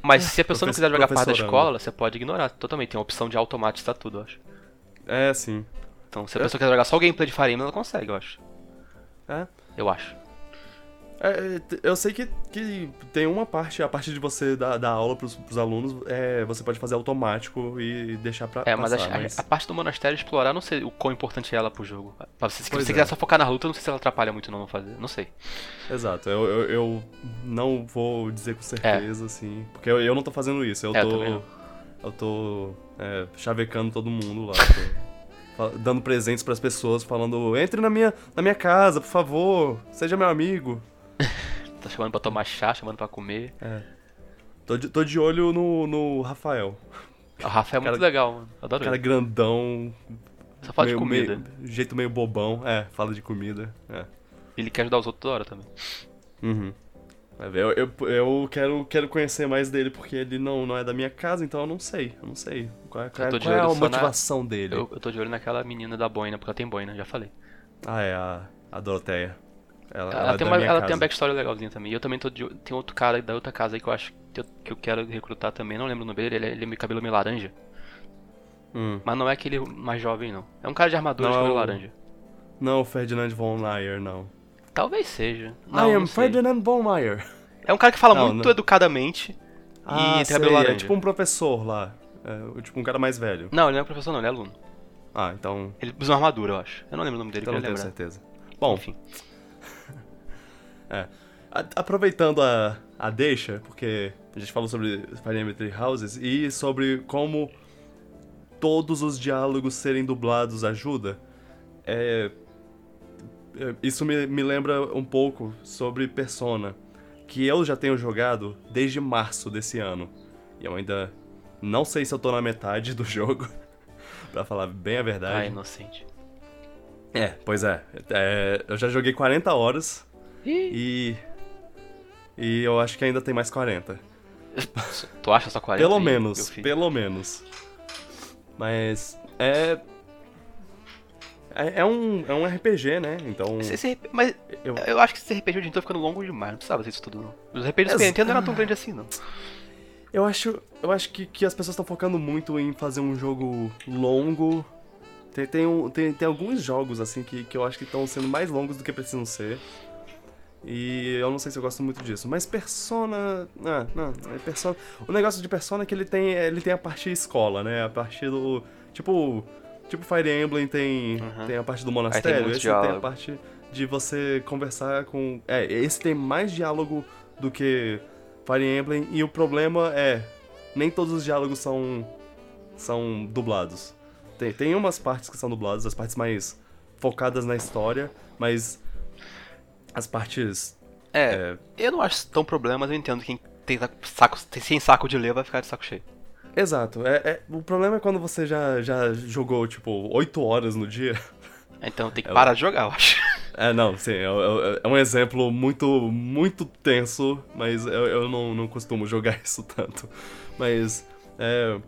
S2: Mas se a pessoa não quiser jogar parte da escola, você pode ignorar totalmente. Tem uma opção de automatizar tudo, eu acho.
S1: É, sim.
S2: Então, se a
S1: É.
S2: pessoa quiser jogar só o gameplay de Fire Emblem, ela consegue, eu acho.
S1: É.
S2: Eu acho.
S1: É, é, eu sei que, que tem uma parte, a parte de você dar, dar aula pros, pros alunos, é, você pode fazer automático e deixar pra
S2: É, mas,
S1: passar,
S2: a, a- a parte do monastério explorar, eu não sei o quão importante é ela pro jogo. Pra você, se
S1: Pois
S2: você
S1: é.
S2: quiser só focar na luta, eu não sei se ela atrapalha muito não, não fazer. Não sei.
S1: Exato, eu, eu, eu não vou dizer com certeza, assim, porque eu, eu não tô fazendo isso, eu
S2: É, eu
S1: tô... eu tô é, chavecando todo mundo lá, tô dando presentes pras pessoas, falando, entre na minha, na minha casa, por favor, seja meu amigo.
S2: Tá chamando pra tomar chá, chamando pra comer.
S1: Tô de, tô de olho no, no Rafael,
S2: O Rafa é muito
S1: Cara-
S2: legal, mano. Adoro
S1: cara
S2: ele.
S1: grandão,
S2: Só fala de
S1: meio-
S2: comida.
S1: meio- jeito meio bobão, é, fala de comida, é.
S2: Ele quer ajudar os outros toda hora também.
S1: Uhum. Vai ver, Eu, eu, eu quero, quero conhecer mais dele porque ele não, não é da minha casa, então eu não sei. Eu não sei. Qual, é- qual, é-
S2: de
S1: qual é a
S2: olho só na-
S1: motivação dele?
S2: Eu, eu tô de olho naquela menina da boina, porque ela tem boina, já falei.
S1: Ah, é a, a Doroteia. Ela,
S2: Ela,
S1: é
S2: tem, uma, ela
S1: casa.
S2: tem uma backstory legalzinha também. E eu também tô de, tem outro cara da outra casa aí que eu acho que eu, que eu quero recrutar também. Não lembro o nome dele, ele, é- ele é meio cabelo meio laranja.
S1: Hum.
S2: Mas não é aquele mais jovem, não. É um cara de armadura
S1: Não,
S2: de cabelo
S1: é o-
S2: laranja.
S1: Não, o Ferdinand von Meyer, não.
S2: Talvez seja. Não,
S1: I am. Ferdinand von Meyer.
S2: É um cara que fala
S1: Não,
S2: muito
S1: não.
S2: educadamente
S1: Ah,
S2: e tem cabelo laranja.
S1: é tipo um professor lá. É, tipo um cara mais velho.
S2: Não, ele não é professor não, ele é aluno.
S1: Ah, então...
S2: Ele usa uma armadura, eu acho. Eu não lembro o nome dele,
S1: Então não tenho
S2: lembrar.
S1: certeza. Bom,
S2: Enfim.
S1: É. A- aproveitando a, a deixa, porque a gente falou sobre Fire Emblem Three Houses e sobre como todos os diálogos serem dublados ajuda, é, é, isso me, me lembra um pouco sobre Persona, que eu já tenho jogado desde março desse ano. E eu ainda não sei se eu tô na metade do jogo, pra falar bem a verdade.
S2: Ah, inocente.
S1: É, pois é. É, Eu já joguei 40 horas e. E eu acho que ainda tem mais 40.
S2: tu acha só 40?
S1: Pelo menos, pelo menos. Mas. É. É, é um, é um RPG, né? Então.
S2: Esse- esse mas
S1: Eu,
S2: eu acho que esse RPG hoje em dia tá ficando longo demais, não precisava ser isso tudo não. Os RPGs do
S1: Ex-
S2: Nintendo não eram tão grandes assim, não.
S1: eu acho, eu acho que, que as pessoas estão focando muito em fazer um jogo longo. Tem, tem, um- tem, tem alguns jogos, assim, que, que eu acho que estão sendo mais longos do que precisam ser. E eu não sei se eu gosto muito disso. Mas Persona. Ah, não, é Persona. O negócio de Persona é que ele tem, ele tem a parte escola, né? A parte do. Tipo. Tipo Fire Emblem tem,
S2: Uhum.
S1: tem a parte do monastério,
S2: muito
S1: esse tem a parte de você conversar com. É, esse tem mais diálogo do que Fire Emblem. E o problema é. Nem todos os diálogos são. são dublados. Tem, tem umas partes que são dubladas, as partes mais focadas na história, mas. As partes.
S2: É, eu não acho tão problema, mas eu entendo quem tem saco, sem saco de ler vai ficar de saco cheio.
S1: Exato. É, é- o problema é quando você já, já jogou, tipo, 8 horas no dia.
S2: Então tem que
S1: É,
S2: parar de jogar, eu acho.
S1: É, não, sim, é, é- é um exemplo muito, muito tenso, mas eu, eu não, não costumo jogar isso tanto. Mas, é,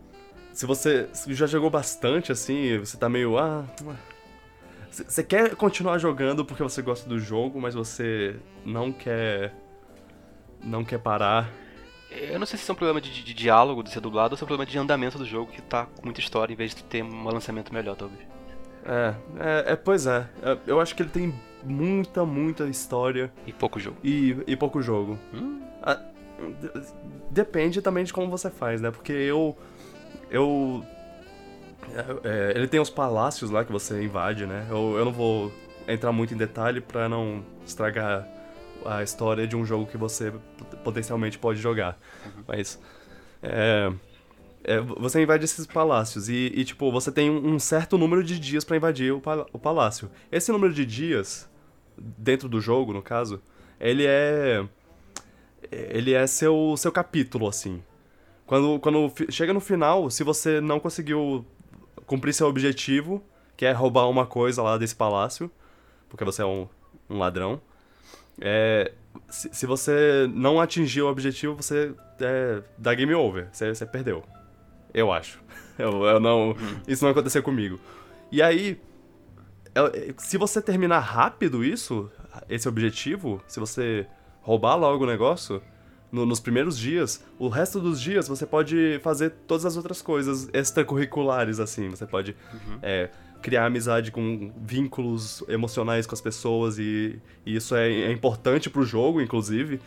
S1: se você já jogou bastante, assim, você tá meio, ah... Você quer continuar jogando porque você gosta do jogo, mas você não quer... Não quer parar.
S2: Eu não sei se isso é um problema de, de- de diálogo, de ser dublado, ou se é um problema de andamento do jogo, que tá com muita história, em vez de ter um lançamento melhor, talvez.
S1: É, é, é, pois é. É, Eu acho que ele tem muita, muita história
S2: E pouco jogo.
S1: e, e pouco jogo.
S2: Hum?
S1: Ah, d- depende também de como você faz, né? Porque eu. Eu. É, ele tem os palácios lá que você invade, né? Eu, eu não vou entrar muito em detalhe pra não estragar a história de um jogo que você potencialmente pode jogar. Mas. É, é, você invade esses palácios e, e, tipo, você tem um certo número de dias pra invadir o, pal- o palácio. Esse número de dias, dentro do jogo, no caso, ele é ele é seu, seu capítulo, assim. Quando, quando chega no final, se você não conseguiu cumprir seu objetivo, que é roubar uma coisa lá desse palácio, porque você é um, um ladrão, é, se, se você não atingir o objetivo, você é, dá game over, você, você perdeu. Eu acho. Eu, eu não, isso não aconteceu comigo. E aí, se você terminar rápido isso, esse objetivo, se você roubar logo o negócio, no- nos primeiros dias, o resto dos dias você pode fazer todas as outras coisas extracurriculares, assim. Você pode é, criar amizade com vínculos emocionais com as pessoas e, e isso é, é importante pro jogo, inclusive.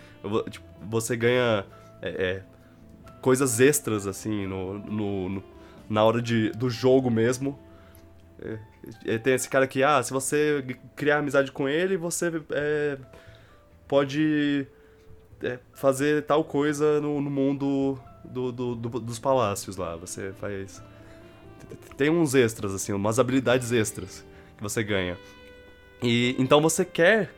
S1: Tipo, Você ganha é, é, coisas extras, assim, no, no- no- na hora de, do jogo mesmo. É, é, tem esse cara que, ah, se você criar amizade com ele, você pode é, fazer tal coisa no, no mundo do- do- do- dos palácios lá. Você faz. Tem uns extras, assim, umas habilidades extras que você ganha. E então você quer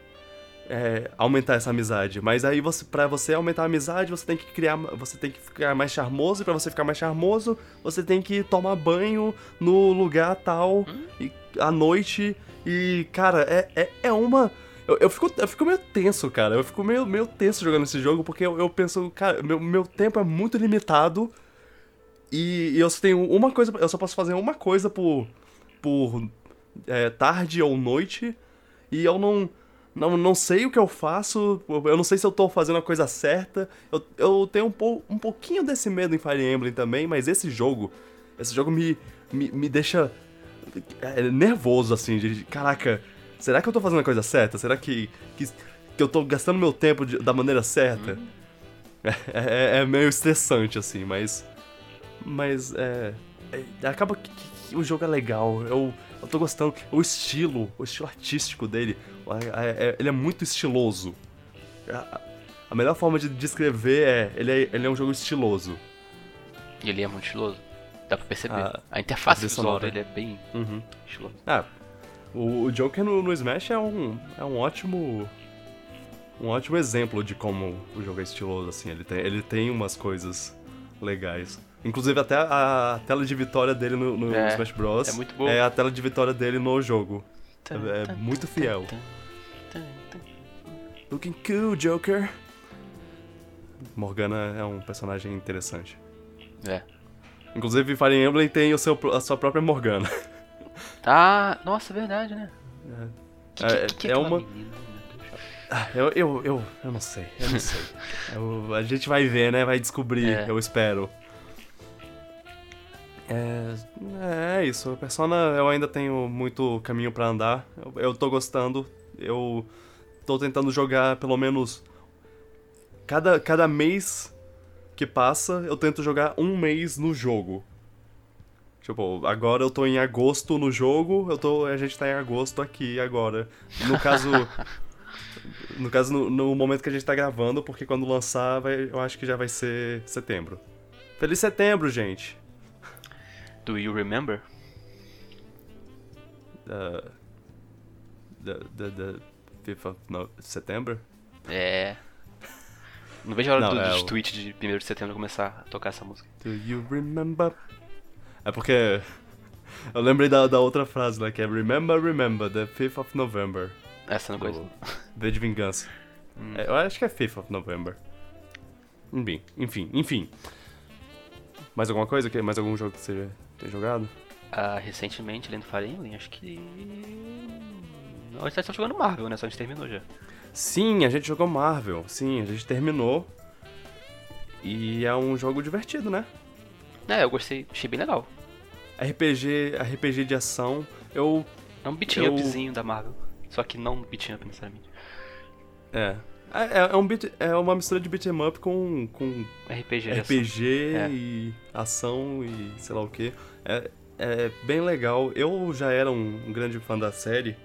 S1: é, aumentar essa amizade, mas aí você, para você aumentar a amizade, você tem que criar, você tem que ficar mais charmoso, e pra você ficar mais charmoso, você tem que tomar banho no lugar tal e, à noite e cara, é, é, é uma eu, eu, fico, eu fico meio tenso, cara. Eu fico meio, meio tenso jogando esse jogo, porque eu, eu penso, cara, meu, meu tempo é muito limitado. E, e eu só tenho uma coisa. Eu só posso fazer uma coisa por. por é, tarde ou noite. E eu não. Não, não sei o que eu faço, eu não sei se eu tô fazendo a coisa certa. Eu, eu tenho um, pou, um pouquinho desse medo em Fire Emblem também, mas esse jogo. Esse jogo me, me, me deixa é, nervoso, assim, de caraca, será que eu tô fazendo a coisa certa? Será que, que, que eu tô gastando meu tempo de- da maneira certa? É, é- é meio estressante, assim, mas. Mas é. é- acaba que, que o jogo é legal. Eu, eu tô gostando. O estilo, o estilo artístico dele, é- é- ele é muito estiloso. A, a melhor forma de descrever é ele, é. ele é um jogo estiloso.
S2: E ele é muito estiloso. Dá pra perceber.
S1: Ah,
S2: a interface
S1: trilha
S2: visual
S1: sonora.
S2: dele é bem
S1: Uhum.
S2: estiloso.
S1: Ah, o, o Joker no, no Smash é um, é um ótimo. Um ótimo exemplo de como o jogo é estiloso, assim. Ele tem, ele tem umas coisas legais. Inclusive, até a, a tela de vitória dele no, no
S2: É,
S1: Smash Bros.
S2: é muito boa.
S1: É a tela de vitória dele no jogo. É, é muito fiel. Looking cool, Joker. Morgana é um personagem interessante.
S2: É.
S1: Inclusive, Fire Emblem tem o seu, a sua própria Morgana.
S2: Ah, nossa, verdade, né? Que,
S1: É,
S2: que, que
S1: é
S2: aquela
S1: uma-
S2: menina, Deus?
S1: Ah, eu, eu, eu, eu não sei, eu não sei. Eu- a gente vai ver, né? Vai descobrir,
S2: É.
S1: eu espero. É, é isso, a Persona eu ainda tenho muito caminho pra andar. Eu, eu tô gostando, eu tô tentando jogar pelo menos. Cada, cada mês que passa, eu tento jogar um mês no jogo. Tipo, agora eu tô em agosto no jogo, eu tô, a gente tá em agosto aqui agora. No caso. No caso, no, no momento que a gente tá gravando, porque quando lançar, vai- eu acho que já vai ser setembro. Feliz setembro, gente!
S2: Do you remember?
S1: Uh, the, the, the 5th of no, September?
S2: É. Não vejo a hora
S1: Não,
S2: do,
S1: é
S2: dos
S1: o-
S2: tweets de 1 de setembro começar a tocar essa música.
S1: Do you remember? É porque. Eu lembrei da, da outra frase lá, que é Remember, remember, the 5th of November.
S2: Essa não.
S1: Do V de Vingança. É, eu acho que é 5th of November. Enfim, enfim, enfim. Mais alguma coisa? que- Mais algum jogo que você tem jogado?
S2: Ah, recentemente, além do Emblem, acho que... Gente tá jogando Marvel, né? Só a gente terminou já.
S1: Sim, a gente jogou Marvel. Sim, a gente terminou. E é um jogo divertido, né?
S2: É, eu gostei, achei bem legal.
S1: RPG, RPG de ação. Eu.
S2: É um beat
S1: Eu-
S2: upzinho da Marvel. Só que não beat up necessariamente.
S1: É. É, é um beat, é uma mistura de beat'em up com, com
S2: RPG ação.
S1: RPG
S2: É.
S1: e ação e sei lá o que. É, é bem legal. Eu já era um, um grande fã da série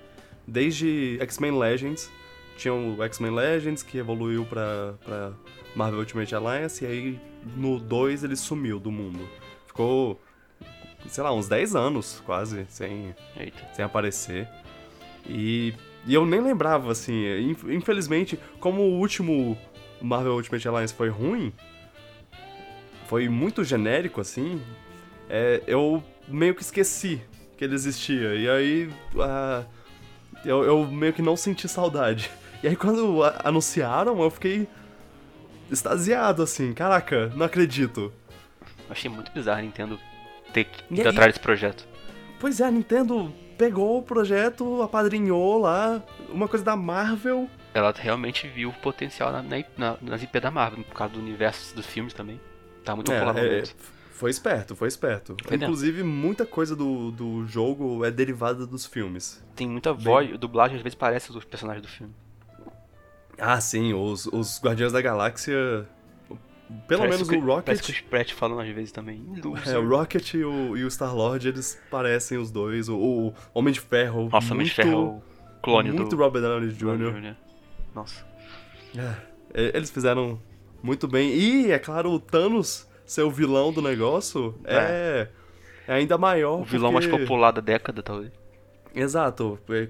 S1: desde X-Men Legends. Tinha o X-Men Legends que evoluiu pra, pra Marvel Ultimate Alliance e aí no 2 ele sumiu do mundo. Ficou, sei lá, uns 10 anos quase sem,
S2: Eita.
S1: sem aparecer. E, e eu nem lembrava, assim, inf- infelizmente, como o último, Marvel Ultimate Alliance foi ruim, foi muito genérico assim, é, eu meio que esqueci que ele existia. E aí uh, eu, eu meio que não senti saudade. E aí quando anunciaram, eu fiquei extasiado, assim. Caraca, não acredito.
S2: achei muito bizarro a Nintendo ter que ir atrás desse projeto.
S1: Pois é, a Nintendo pegou o projeto, apadrinhou lá, uma coisa da Marvel.
S2: Ela realmente viu o potencial na, na, nas IP da Marvel, por causa do universo dos filmes também. Tá muito
S1: é, é, Foi esperto, foi esperto. Foi Inclusive, dentro. muita coisa do, do jogo é derivada dos filmes.
S2: Tem muita Bem... voz, dublagem às vezes parece os personagens do filme.
S1: Ah, sim, os, os Guardiões da Galáxia. Pelo parece menos
S2: que,
S1: o Rocket.
S2: Parece que o Sprat falando às vezes também.
S1: É, o Rocket e o, e o Star-Lord, eles parecem os dois. O, o Homem de Ferro.
S2: Nossa, muito, Homem de Ferro, clone
S1: muito
S2: do.
S1: Muito Robert Downey Jr.
S2: Nossa.
S1: É, eles fizeram muito bem. E, é claro, o Thanos ser o vilão do negócio é, é, é ainda maior.
S2: O vilão mais popular da década, talvez.
S1: Exato. É,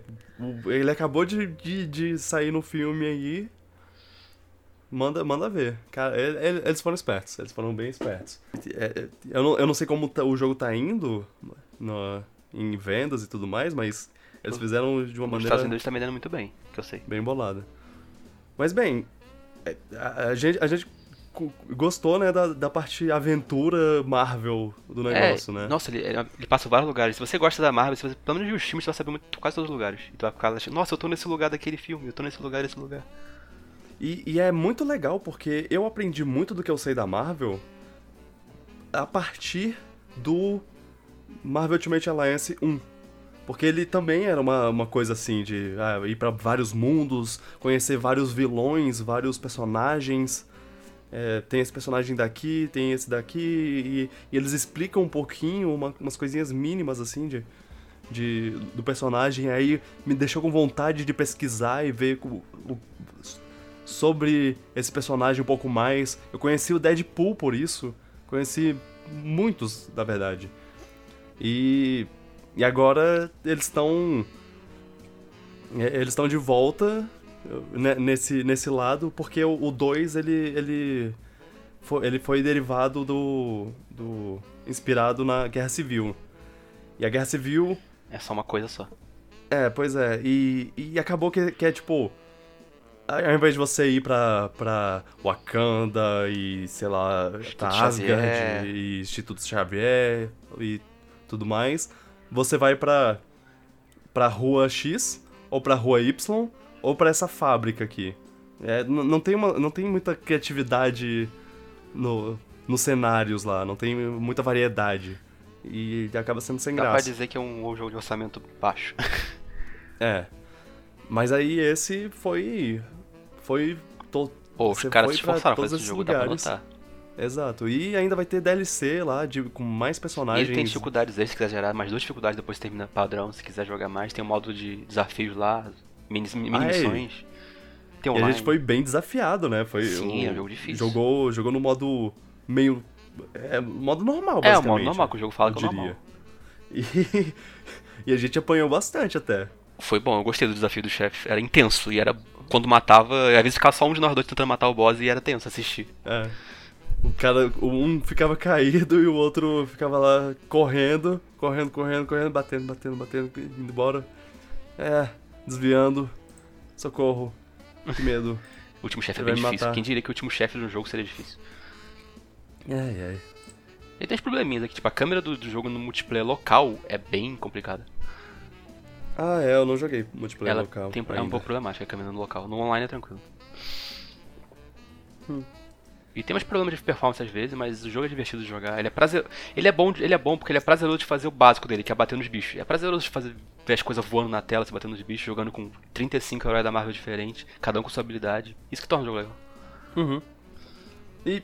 S1: ele acabou de, de, de sair no filme aí. Manda, manda ver. Cara, eles foram espertos. Eles foram bem espertos. É, eu não, eu não sei como tá, o jogo tá indo no, em vendas e tudo mais, mas eles fizeram de uma maneira. Os
S2: Estados Unidos tá vendendo muito bem, que eu sei.
S1: Bem bolada. Mas bem, a, a, gente, a gente gostou, né, da, da parte aventura Marvel do é, negócio,
S2: é,
S1: né?
S2: Nossa, ele, ele passa vários lugares. Se você gosta da Marvel, se você, pelo menos de os filmes, você vai saber muito, quase todos os lugares. E tu vai ficar achando, nossa, eu tô nesse lugar daquele filme, eu tô nesse lugar, nesse lugar.
S1: E, e, é muito legal porque eu aprendi muito do que eu sei da Marvel a partir do Marvel Ultimate Alliance 1. Porque ele também era uma, uma coisa assim de ah, ir para vários mundos, conhecer vários vilões, vários personagens. É, tem esse personagem daqui, tem esse daqui, e, e eles explicam um pouquinho, uma, umas coisinhas mínimas assim de, de, do personagem, aí me deixou com vontade de pesquisar e ver o, o, sobre esse personagem um pouco mais. Eu conheci o Deadpool por isso, conheci muitos, na verdade. E, e agora eles estão. É, eles estão de volta nesse, nesse lado, porque o 2 ele, ele, foi, ele foi derivado do, do. inspirado na Guerra Civil. E a Guerra Civil.
S2: É só uma coisa só.
S1: É, pois é. E, e acabou que, que é tipo. Ao invés de você ir pra, pra Wakanda e, sei lá, Asgard e Instituto Xavier e tudo mais, você vai pra, pra Rua X ou pra Rua Y ou para essa fábrica aqui. É, não, tem uma, não tem muita criatividade no, nos cenários lá, não tem muita variedade. E acaba sendo sem Dá graça. Dá
S2: pra dizer que é um jogo de orçamento baixo.
S1: é. Mas aí esse foi. Foi. To,
S2: Pô, os caras se esforçaram pra esse jogo, lugares. dá pra notar.
S1: Exato. E ainda vai ter DLC lá, de, com mais personagens.
S2: E ele tem dificuldades aí, se quiser gerar mais duas dificuldades depois termina padrão, se quiser jogar mais. Tem um modo de desafios lá, mini, mini ah, missões.
S1: Tem online. E a gente foi bem desafiado, né? Foi,
S2: Sim, o, é um jogo difícil.
S1: Jogou, jogou no modo meio. É, modo normal, basicamente. É, o modo
S2: normal que o jogo fala que é normal.
S1: E, e a gente apanhou bastante até.
S2: Foi bom, eu gostei do desafio do chefe. Era intenso e era. Quando matava, às vezes ficava só um de nós dois tentando matar o boss e era tenso assistir.
S1: É. O cara, um ficava caído e o outro ficava lá correndo, correndo, correndo, correndo, batendo, batendo, batendo, indo embora. É, desviando. Socorro. Que medo.
S2: o último chefe é bem difícil. Matar. Quem diria que o último chefe do jogo seria difícil?
S1: Ai, ai.
S2: Ele tem uns probleminhas aqui, tipo, a câmera do, do, jogo no multiplayer local é bem complicada.
S1: Ah, é, eu não joguei multiplayer
S2: Ela
S1: local.
S2: Tem, é um pouco problemática no local. No online é tranquilo. Hum. E tem umas problemas de performance às vezes, mas o jogo é divertido de jogar. Ele é prazer... ele é bom, ele é bom porque ele é prazeroso de fazer o básico dele, que é bater nos bichos. É prazeroso de fazer ver as coisas voando na tela, se batendo nos bichos, jogando com 35 heróis da Marvel diferentes, cada um com sua habilidade. Isso que torna o jogo legal.
S1: Uhum. E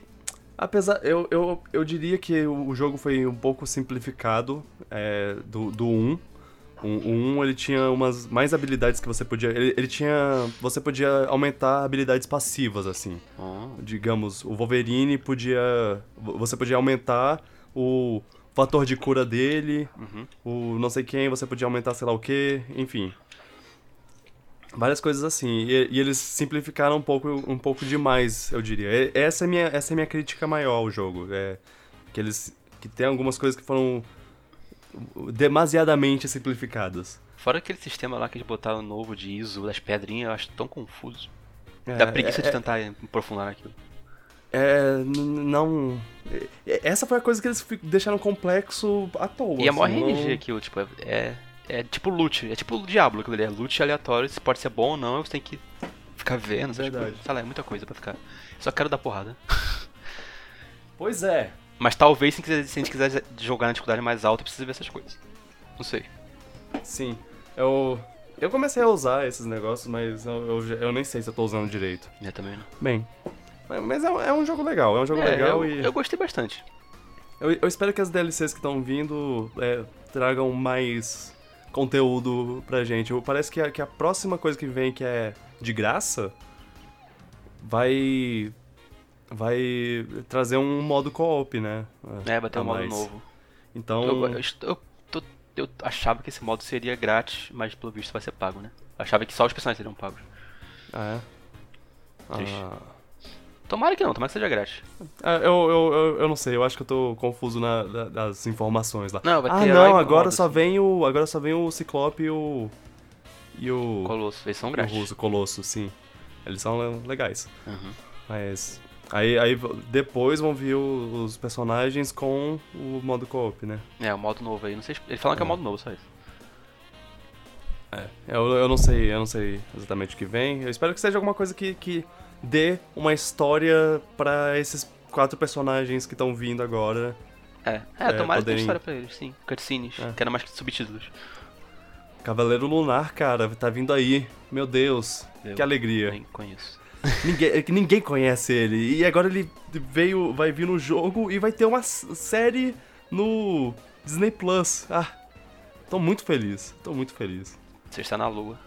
S1: apesar, eu, eu, eu diria que o jogo foi um pouco simplificado é, do, do 1. O, o 1 ele tinha umas mais habilidades que você podia. Ele, ele tinha. Você podia aumentar habilidades passivas, assim. Digamos, o Wolverine podia. Você podia aumentar o fator de cura dele,
S2: uhum.
S1: o não sei quem, você podia aumentar sei lá o que, enfim. Várias coisas assim. E, e eles simplificaram um pouco, um pouco demais, eu diria. E- Essa é a minha, essa é minha crítica maior ao jogo. É que eles. que tem algumas coisas que foram demasiadamente simplificadas.
S2: Fora aquele sistema lá que eles botaram novo de ISO, das pedrinhas, eu acho tão confuso.
S1: É,
S2: Dá preguiça
S1: é,
S2: de tentar aprofundar naquilo.
S1: É, não. é- Essa foi a coisa que eles deixaram complexo à toa.
S2: E é mó
S1: assim, não-
S2: RNG aquilo, tipo, é, é tipo loot, é tipo o Diablo, aquilo ali, é loot aleatório, se pode ser bom ou não, você tem que ficar vendo?
S1: Verdade.
S2: Tipo, sei lá, é muita coisa pra ficar. Só quero dar porrada.
S1: Pois é.
S2: Mas talvez se, quiser- se a gente quiser jogar na dificuldade mais alta, precisa ver essas coisas. Não sei.
S1: Sim. Eu. Eu comecei a usar esses negócios, mas eu, eu, eu nem sei se eu tô usando direito.
S2: Eu também não.
S1: Bem. mas- é, um- é um jogo legal, é um jogo
S2: É,
S1: legal
S2: eu,
S1: e.
S2: eu gostei bastante.
S1: Eu, eu espero que as DLCs que estão vindo é, tragam mais conteúdo pra gente. Parece que a, que a próxima coisa que vem, que é de graça, vai. Vai trazer um modo co-op, né?
S2: É, vai ter um modo novo.
S1: Então.
S2: Eu, eu, eu, tô- eu achava que esse modo seria grátis, mas pelo visto vai ser pago, né? Achava que só os personagens seriam pagos.
S1: Ah, é?
S2: Triste.
S1: Ah,
S2: Tomara que não, tomara que seja grátis.
S1: Ah, eu, eu, eu, eu não sei, eu acho que eu tô confuso na, da- das informações lá.
S2: Não, vai
S1: ah,
S2: ter
S1: não,
S2: herói
S1: agora
S2: modo,
S1: só
S2: assim.
S1: vem o. Agora só vem o Ciclope e o. E o.
S2: Colosso, eles são
S1: o
S2: grátis.
S1: Russo, Colosso, sim. Eles são le- legais.
S2: Uhum.
S1: Mas. Aí, aí depois vão vir os personagens com o modo co-op, né?
S2: É, o modo novo aí, não sei. Eles falam que é o
S1: É.
S2: modo novo, só isso.
S1: É. Eu, eu não sei, eu não sei exatamente o que vem. Eu espero que seja alguma coisa que, que dê uma história pra esses quatro personagens que estão vindo agora.
S2: É, é,
S1: É,
S2: tomara
S1: poderem-
S2: história pra eles, sim. Cutscenes,
S1: É.
S2: que era mais que subtítulos.
S1: Cavaleiro Lunar, cara, tá vindo aí. Meu Deus,
S2: Eu
S1: que alegria.
S2: Nem conheço.
S1: Ninguém, é que ninguém conhece ele. E agora ele veio, vai vir no jogo e vai ter uma série no Disney Plus. Ah, tô muito feliz. Tô muito feliz.
S2: Você está na lua.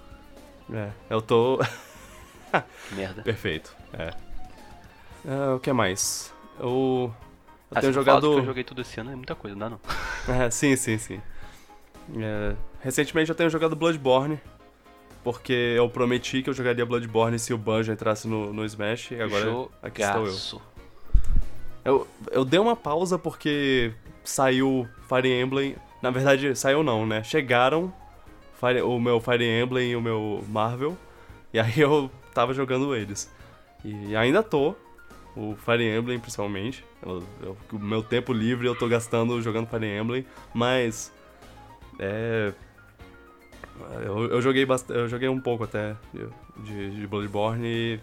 S1: É, eu tô.
S2: Que merda.
S1: Perfeito. É. Ah, o que mais? Eu. Eu
S2: Ah,
S1: tenho jogado.
S2: que eu joguei tudo esse ano, é muita coisa, não dá não.
S1: É, sim, sim, sim. É, recentemente eu tenho jogado Bloodborne. Porque eu prometi que eu jogaria Bloodborne se o Banjo entrasse no, no Smash. E agora aqui estou eu.
S2: Jogaço.
S1: Eu, eu dei uma pausa porque saiu Fire Emblem. Na verdade, saiu não, né? Chegaram Fire- o meu Fire Emblem e o meu Marvel. E aí eu tava jogando eles. E ainda tô. O Fire Emblem, principalmente. Eu- eu- o meu tempo livre eu tô gastando jogando Fire Emblem. Mas. É. Eu, eu joguei bastante. Eu joguei um pouco até de, de, Bloodborne e.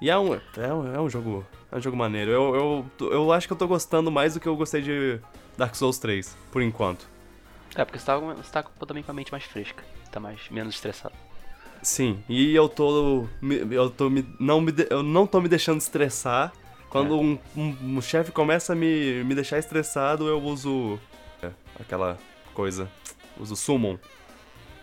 S1: E é um, é um, é um jogo. É um jogo maneiro. Eu, eu, eu acho que eu tô gostando mais do que eu gostei de Dark Souls 3, por enquanto.
S2: É, porque você tá, você tá também com a mente mais fresca. Tá mais, menos estressado.
S1: Sim, e eu tô. Eu tô me. Não me eu não tô me deixando estressar. Quando
S2: É.
S1: um, um, um chefe começa a me, me deixar estressado, eu uso. é, aquela coisa. Uso Summon.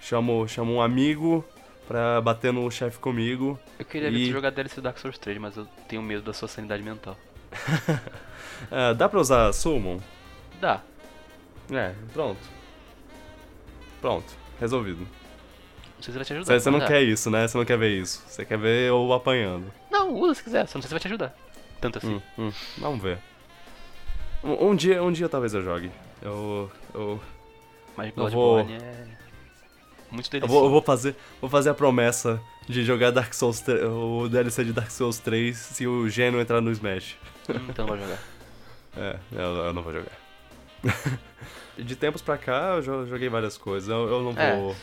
S1: Chamo, chamo um amigo pra bater no chefe comigo.
S2: Eu queria ver
S1: E-
S2: jogar DLC Dark Souls 3, mas eu tenho medo da sua sanidade mental.
S1: É, dá pra usar Summon?
S2: Dá.
S1: É, pronto. Pronto, resolvido.
S2: Não sei se vai te ajudar.
S1: Você, você não
S2: dá.
S1: quer isso, né? Você não quer ver isso. Você quer ver eu apanhando.
S2: Não, usa se quiser, só não sei se vai te ajudar. Tanto assim.
S1: Hum, hum, vamos ver. Um, um dia, um dia talvez eu jogue. Eu, eu,
S2: Mas
S1: eu vou-
S2: Bloodborne é. Muito
S1: eu
S2: delicioso.
S1: vou, eu vou fazer, vou fazer a promessa de jogar Dark Souls 3, o DLC de Dark Souls 3 se o Geno entrar no Smash.
S2: Então vai jogar.
S1: É, eu, eu não vou jogar. de tempos pra cá eu jo- joguei várias coisas. Eu, eu não vou
S2: É, eu
S1: não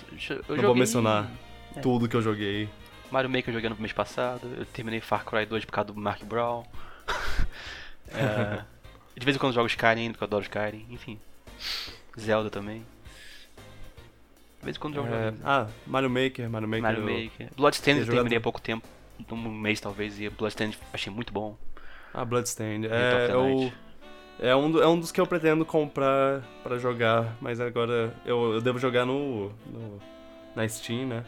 S1: vou
S2: joguei
S1: mencionar
S2: é.
S1: tudo que eu joguei.
S2: Mario Maker eu joguei no mês passado, eu terminei Far Cry 2 por causa do Mark Brown. É, de vez em quando eu jogo Skyrim ainda, porque eu adoro Skyrim, enfim. Zelda também. De vez em quando jogo
S1: É, ah, Mario Maker, Mario Maker.
S2: Mario
S1: eu-
S2: Maker. Bloodstained eu terminei há pouco tempo, um mês talvez, e Bloodstained achei muito bom.
S1: Ah, Bloodstained. É, eu, é, um, do- é um dos que eu pretendo comprar pra jogar, mas agora eu, eu devo jogar no, no- na Steam, né?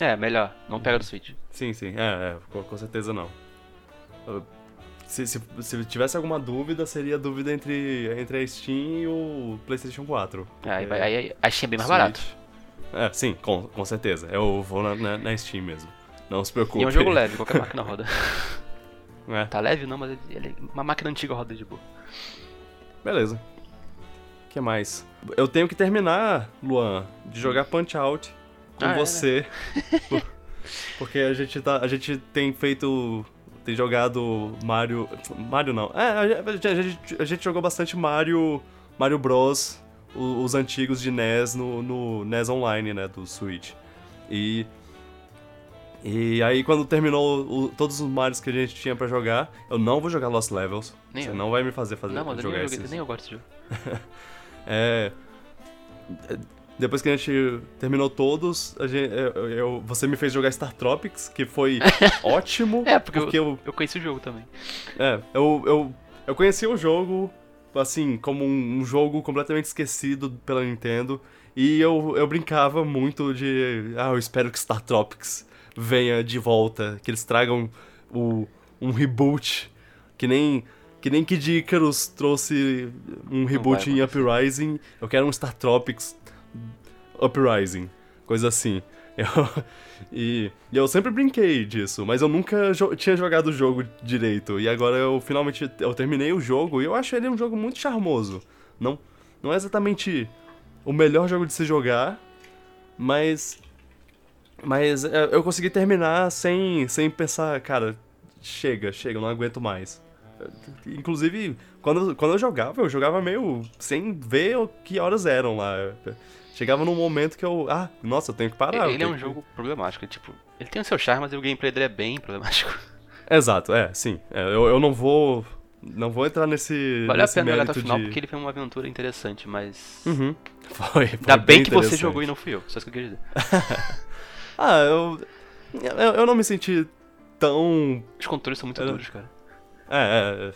S2: É, melhor, não pega do Switch.
S1: Sim, sim, é, é com, com certeza não. Se, se, se tivesse alguma dúvida, seria dúvida entre, entre a Steam e o PlayStation 4.
S2: Aí,
S1: porque
S2: vai- aí, aí achei bem mais
S1: Switch-
S2: barato.
S1: É, sim, com, com certeza. Eu vou na, na, na Steam mesmo. Não se preocupe.
S2: E é um jogo leve, qualquer máquina roda.
S1: É,
S2: Tá leve não, mas ele, ele uma máquina antiga roda de boa.
S1: beleza. O que mais? Eu tenho que terminar, Luan, de jogar Punch Out com
S2: Ah, é, né?
S1: você. Por- Porque a gente, tá, a gente tem feito. Tem jogado Mario. Mario não. É, a gente, a gente, a gente jogou bastante Mario. Mario Bros. Os antigos de NES no, no NES Online, né? Do Switch. E. E aí, quando terminou o- todos os Marios que a gente tinha pra jogar, eu não vou jogar Lost Levels.
S2: Nem
S1: você
S2: eu.
S1: não vai me fazer, fazer
S2: Não, mas eu
S1: jogar
S2: nem,
S1: esses.
S2: nem eu gosto desse jogo.
S1: É. Depois que a gente terminou todos, a gente, eu, eu- você me fez jogar Star Tropics, que foi ótimo.
S2: É, porque,
S1: porque
S2: eu,
S1: eu,
S2: eu conheci o jogo também.
S1: é, eu, eu, eu conheci o jogo, assim, como um, um jogo completamente esquecido pela Nintendo. E eu, eu brincava muito de. Ah, eu espero que Star Tropics venha de volta, que eles tragam o, um reboot, que nem. Que nem Kid Icarus trouxe um reboot em Uprising, eu quero um Star Tropics Uprising, coisa assim. Eu- e, e eu sempre brinquei disso, mas eu nunca jo- tinha jogado o jogo direito. E agora eu finalmente eu terminei o jogo e eu acho ele um jogo muito charmoso. Não, não é exatamente o melhor jogo de se jogar, mas mas é, eu consegui terminar sem, sem pensar, cara, chega, chega, não aguento mais. Inclusive, quando, quando eu jogava, eu jogava meio sem ver o que horas eram lá. Chegava num momento que eu. Ah, nossa, eu tenho que parar. eu
S2: ele é um
S1: que-
S2: jogo problemático, tipo, ele tem o seu charme, mas o gameplay dele é bem problemático.
S1: Exato, é, sim. É, eu, eu não vou. Não vou entrar nesse.
S2: Vale a
S1: nesse
S2: pena jogar até o final
S1: de...
S2: porque ele foi uma aventura interessante, mas.
S1: Uhum. Foi, foi
S2: Ainda bem que você jogou e não fui eu, só isso que eu queria dizer.
S1: Ah, eu, eu. eu não me senti tão.
S2: Os controles são muito
S1: Era-
S2: duros, cara.
S1: É,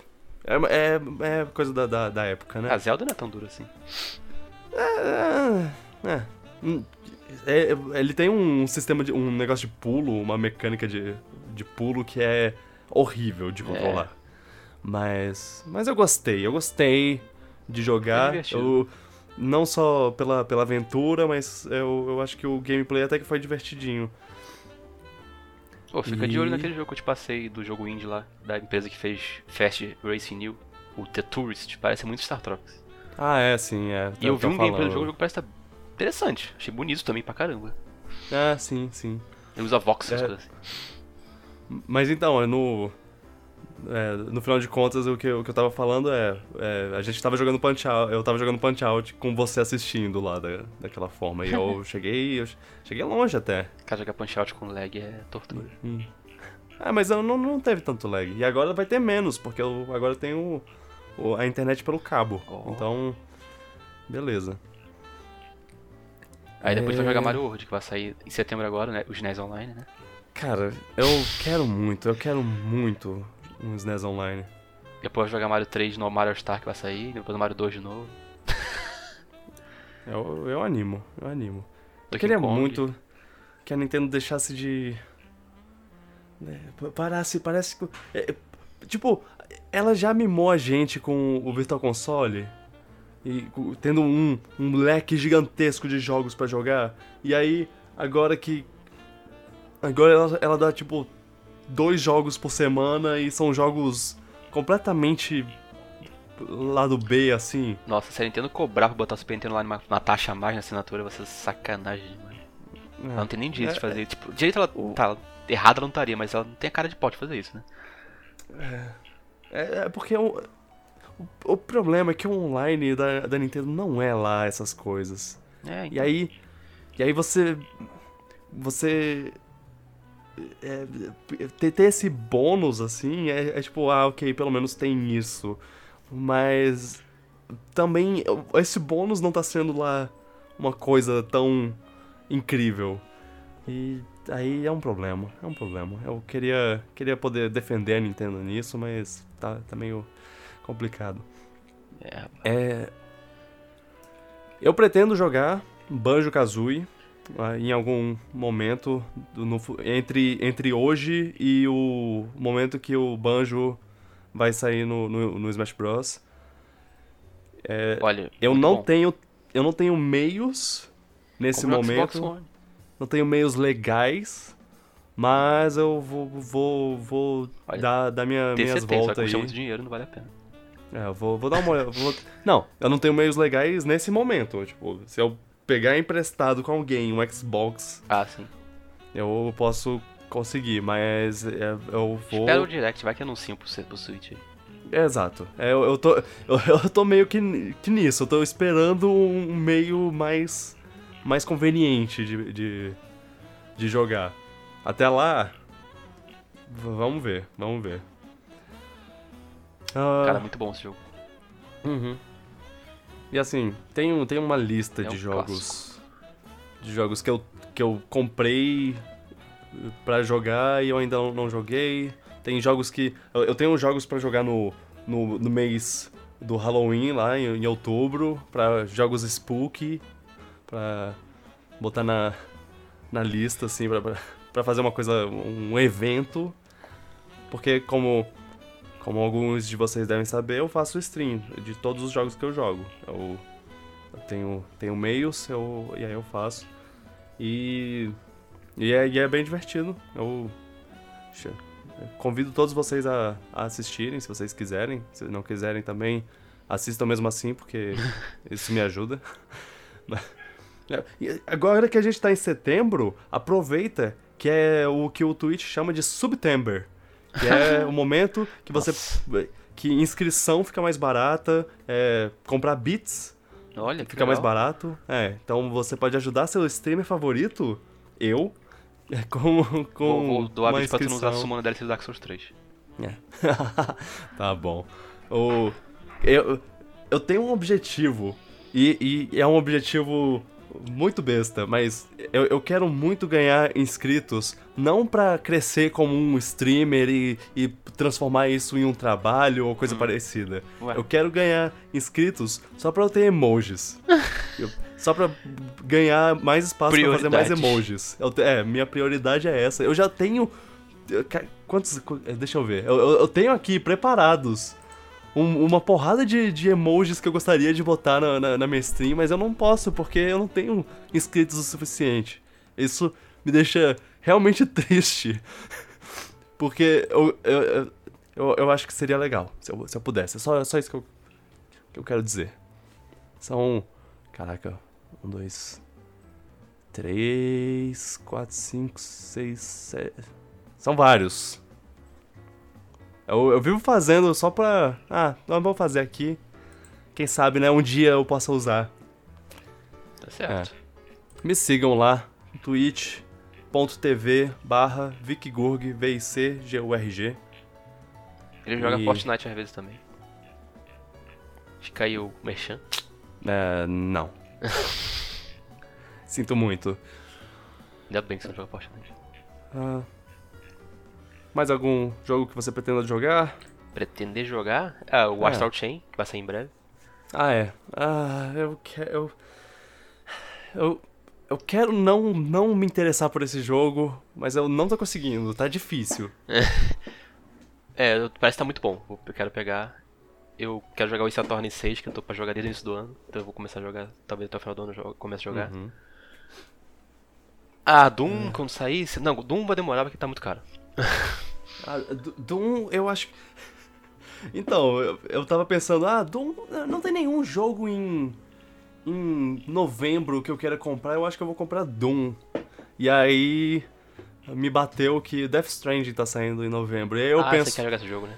S1: é. É, é, é coisa da, da, da época, né?
S2: A Zelda não é tão dura assim.
S1: É, é. Hum, é, ele tem um sistema de. um negócio de pulo, uma mecânica de, de pulo que é horrível de controlar. Mas. Mas eu gostei, eu gostei de
S2: É
S1: jogar.
S2: divertido.
S1: eu, não só pela, pela aventura, mas eu, eu acho que o gameplay até que foi divertidinho.
S2: Pô, fica de olho
S1: E-
S2: naquele jogo que eu te passei do jogo indie lá, da empresa que fez Fast Racing New, o The Tourist, parece muito Star Tropics.
S1: Ah, é, sim, é.
S2: E eu vi
S1: tô
S2: um gameplay do
S1: falando.
S2: jogo, o jogo parece estar interessante. Achei bonito também pra caramba.
S1: Ah, sim, sim.
S2: Ele usa vox, essas
S1: É.
S2: coisas assim.
S1: Mas então, é no. é, no final de contas, o que, eu- o que eu tava falando é, é, A gente tava jogando Punch Out. Eu tava jogando Punch Out com você assistindo lá da, daquela forma. E eu cheguei. Eu cheguei longe até.
S2: Cara, jogar punch out com lag é tortura.
S1: Hum. Ah, mas não, não teve tanto lag. E agora vai ter menos, porque eu agora tenho o- a internet pelo cabo.
S2: Oh.
S1: Então. Beleza.
S2: Aí depois
S1: É.
S2: vai jogar Mario World, que vai sair em setembro agora, né? Os NES Online, né?
S1: Cara, eu quero muito, eu quero muito um SNES Online.
S2: Depois vai jogar Mario 3 no Mario Star que vai sair, depois o Mario 2 de novo.
S1: Eu, eu animo, eu animo. Eu
S2: Donkey
S1: queria
S2: Kong.
S1: muito que a Nintendo deixasse de. né, pa- Parasse, parece que. é, é, tipo, ela já mimou a gente com o Virtual Console. E tendo um, um leque gigantesco de jogos pra jogar. E aí, agora que. Agora ela, ela dá, tipo, dois jogos por semana e são jogos completamente lado B, assim.
S2: Nossa, se a Nintendo cobrar pra botar o Super Nintendo lá numa, numa taxa a mais na assinatura, vai ser sacanagem demais. Ela não tem nem direito de
S1: É,
S2: fazer. Tipo, direito ela tá errada, ela não estaria, mas ela não tem a cara de pau de fazer isso, né?
S1: É, é porque o, o, problema é que o online da, da Nintendo não é lá essas coisas.
S2: É,
S1: E aí. E aí você. Você. é, ter, ter esse bônus assim é, é tipo, ah, ok, pelo menos tem isso. Mas. Também. Esse bônus não tá sendo lá uma coisa tão incrível. E aí é um problema, é um problema. Eu queria, queria poder defender a Nintendo nisso, mas tá, tá meio complicado.
S2: é,
S1: É. Eu pretendo jogar Banjo Kazooie ah, em algum momento no entre, entre hoje e o momento que o Banjo vai sair no, no, no Smash Bros.
S2: olha.
S1: Eu não
S2: bom.
S1: tenho. Eu não tenho meios nesse
S2: Compre o
S1: momento.
S2: Xbox One.
S1: Não tenho meios legais, mas eu vou, vou, vou
S2: Olha,
S1: dar, dar minha, minhas voltas aí.
S2: muito dinheiro, não vale a pena.
S1: É, eu vou, vou dar uma olhada. vou- Não, eu não tenho meios legais nesse momento. Tipo, se eu pegar emprestado com alguém um Xbox,
S2: Ah, sim.
S1: eu posso conseguir, mas é, eu vou.
S2: Espera o Direct, vai que anunciam pro, pro Switch aí.
S1: Exato. É, eu, eu tô, eu, eu tô meio que, que nisso. Eu tô esperando um meio mais, mais conveniente de, de, de jogar. Até lá, vamos ver, vamos ver. Ah,
S2: Cara, muito bom esse jogo.
S1: uhum. E assim, tem, um- tem uma lista
S2: É
S1: de
S2: um
S1: jogos. De jogos que eu, que eu comprei pra jogar e eu ainda não, joguei. Tem jogos que. Eu, tenho jogos pra jogar no, no, no mês do Halloween, lá em, em outubro, pra jogos spooky, pra botar na, na lista, assim, pra, pra, pra fazer uma coisa, um evento. Porque, como, como alguns de vocês devem saber, eu faço stream de todos os jogos que eu jogo. Eu, eu tenho, tenho meios, eu, e aí eu faço. E, e, é, e é bem divertido. Eu, Xe- Convido todos vocês a, a assistirem, se vocês quiserem. Se não quiserem também, assistam mesmo assim, porque isso me ajuda. E Agora que a gente tá em setembro, aproveita que é o que o Twitch chama de Subtember. Que é o momento que você. que inscrição fica mais barata, é, comprar bits
S2: Olha,
S1: fica mais
S2: legal.
S1: barato. É, então você pode ajudar seu streamer favorito, eu, com, com
S2: Vou, vou doar
S1: uma
S2: vídeo pra tu não usar a
S1: inscrição.
S2: summon DLC do Dark Souls 3.
S1: É. tá bom. O, eu, eu tenho um objetivo, e, e é um objetivo muito besta, mas eu, eu quero muito ganhar inscritos, não pra crescer como um streamer e, e transformar isso em um trabalho ou coisa parecida.
S2: Ué.
S1: Eu quero ganhar inscritos só pra eu ter emojis. Eu- só pra ganhar mais espaço pra fazer mais
S2: Prioridade.
S1: emojis. Eu é, minha prioridade é essa. Eu já tenho. Quantos. qu- Deixa eu ver. Eu, eu- eu tenho aqui preparados um- uma porrada de, de emojis que eu gostaria de botar na, na, na minha stream, mas eu não posso porque eu não tenho inscritos o suficiente. Isso me deixa realmente triste. Porque eu, eu, eu, eu, acho que seria legal se eu, se eu pudesse. É só, só isso que eu, que eu quero dizer. São. Caraca. Um, dois. Três, quatro, cinco, seis, sete. São vários. Eu, eu vivo fazendo só pra. Ah, nós vamos fazer aqui. Quem sabe, né? Um dia eu possa usar.
S2: Tá certo.
S1: Me sigam lá twitch.tv barra vicgurg, V-I-C-G-U-R-G.
S2: Ele joga
S1: E-
S2: Fortnite às vezes também. Fica aí o Merchan.
S1: É, não. Sinto muito.
S2: Ainda bem que você não joga Fortnite.
S1: Ah, mais algum jogo que você pretenda jogar?
S2: Pretender jogar? Ah, o
S1: É.
S2: Astral Chain, que vai sair em breve.
S1: Ah, é. Ah, eu quero. Eu, eu, eu quero não, não me interessar por esse jogo, mas eu não tô conseguindo, tá difícil.
S2: É, parece que tá muito bom. Eu quero pegar. Eu quero jogar o Attorney 6, que eu tô pra jogar desde o início do ano. Então eu vou começar a jogar, talvez até o final do ano eu comece a jogar.
S1: Uhum.
S2: Ah, Doom, quando sair. Não, Doom vai demorar porque tá muito caro.
S1: Ah, Do- Doom, eu acho. Então, eu, eu tava pensando, ah, Doom, não tem nenhum jogo em. em novembro que eu queira comprar, eu acho que eu vou comprar Doom. E aí. Me bateu que Death Stranding tá saindo em novembro. E aí eu
S2: ah,
S1: penso.
S2: você quer jogar esse jogo, né?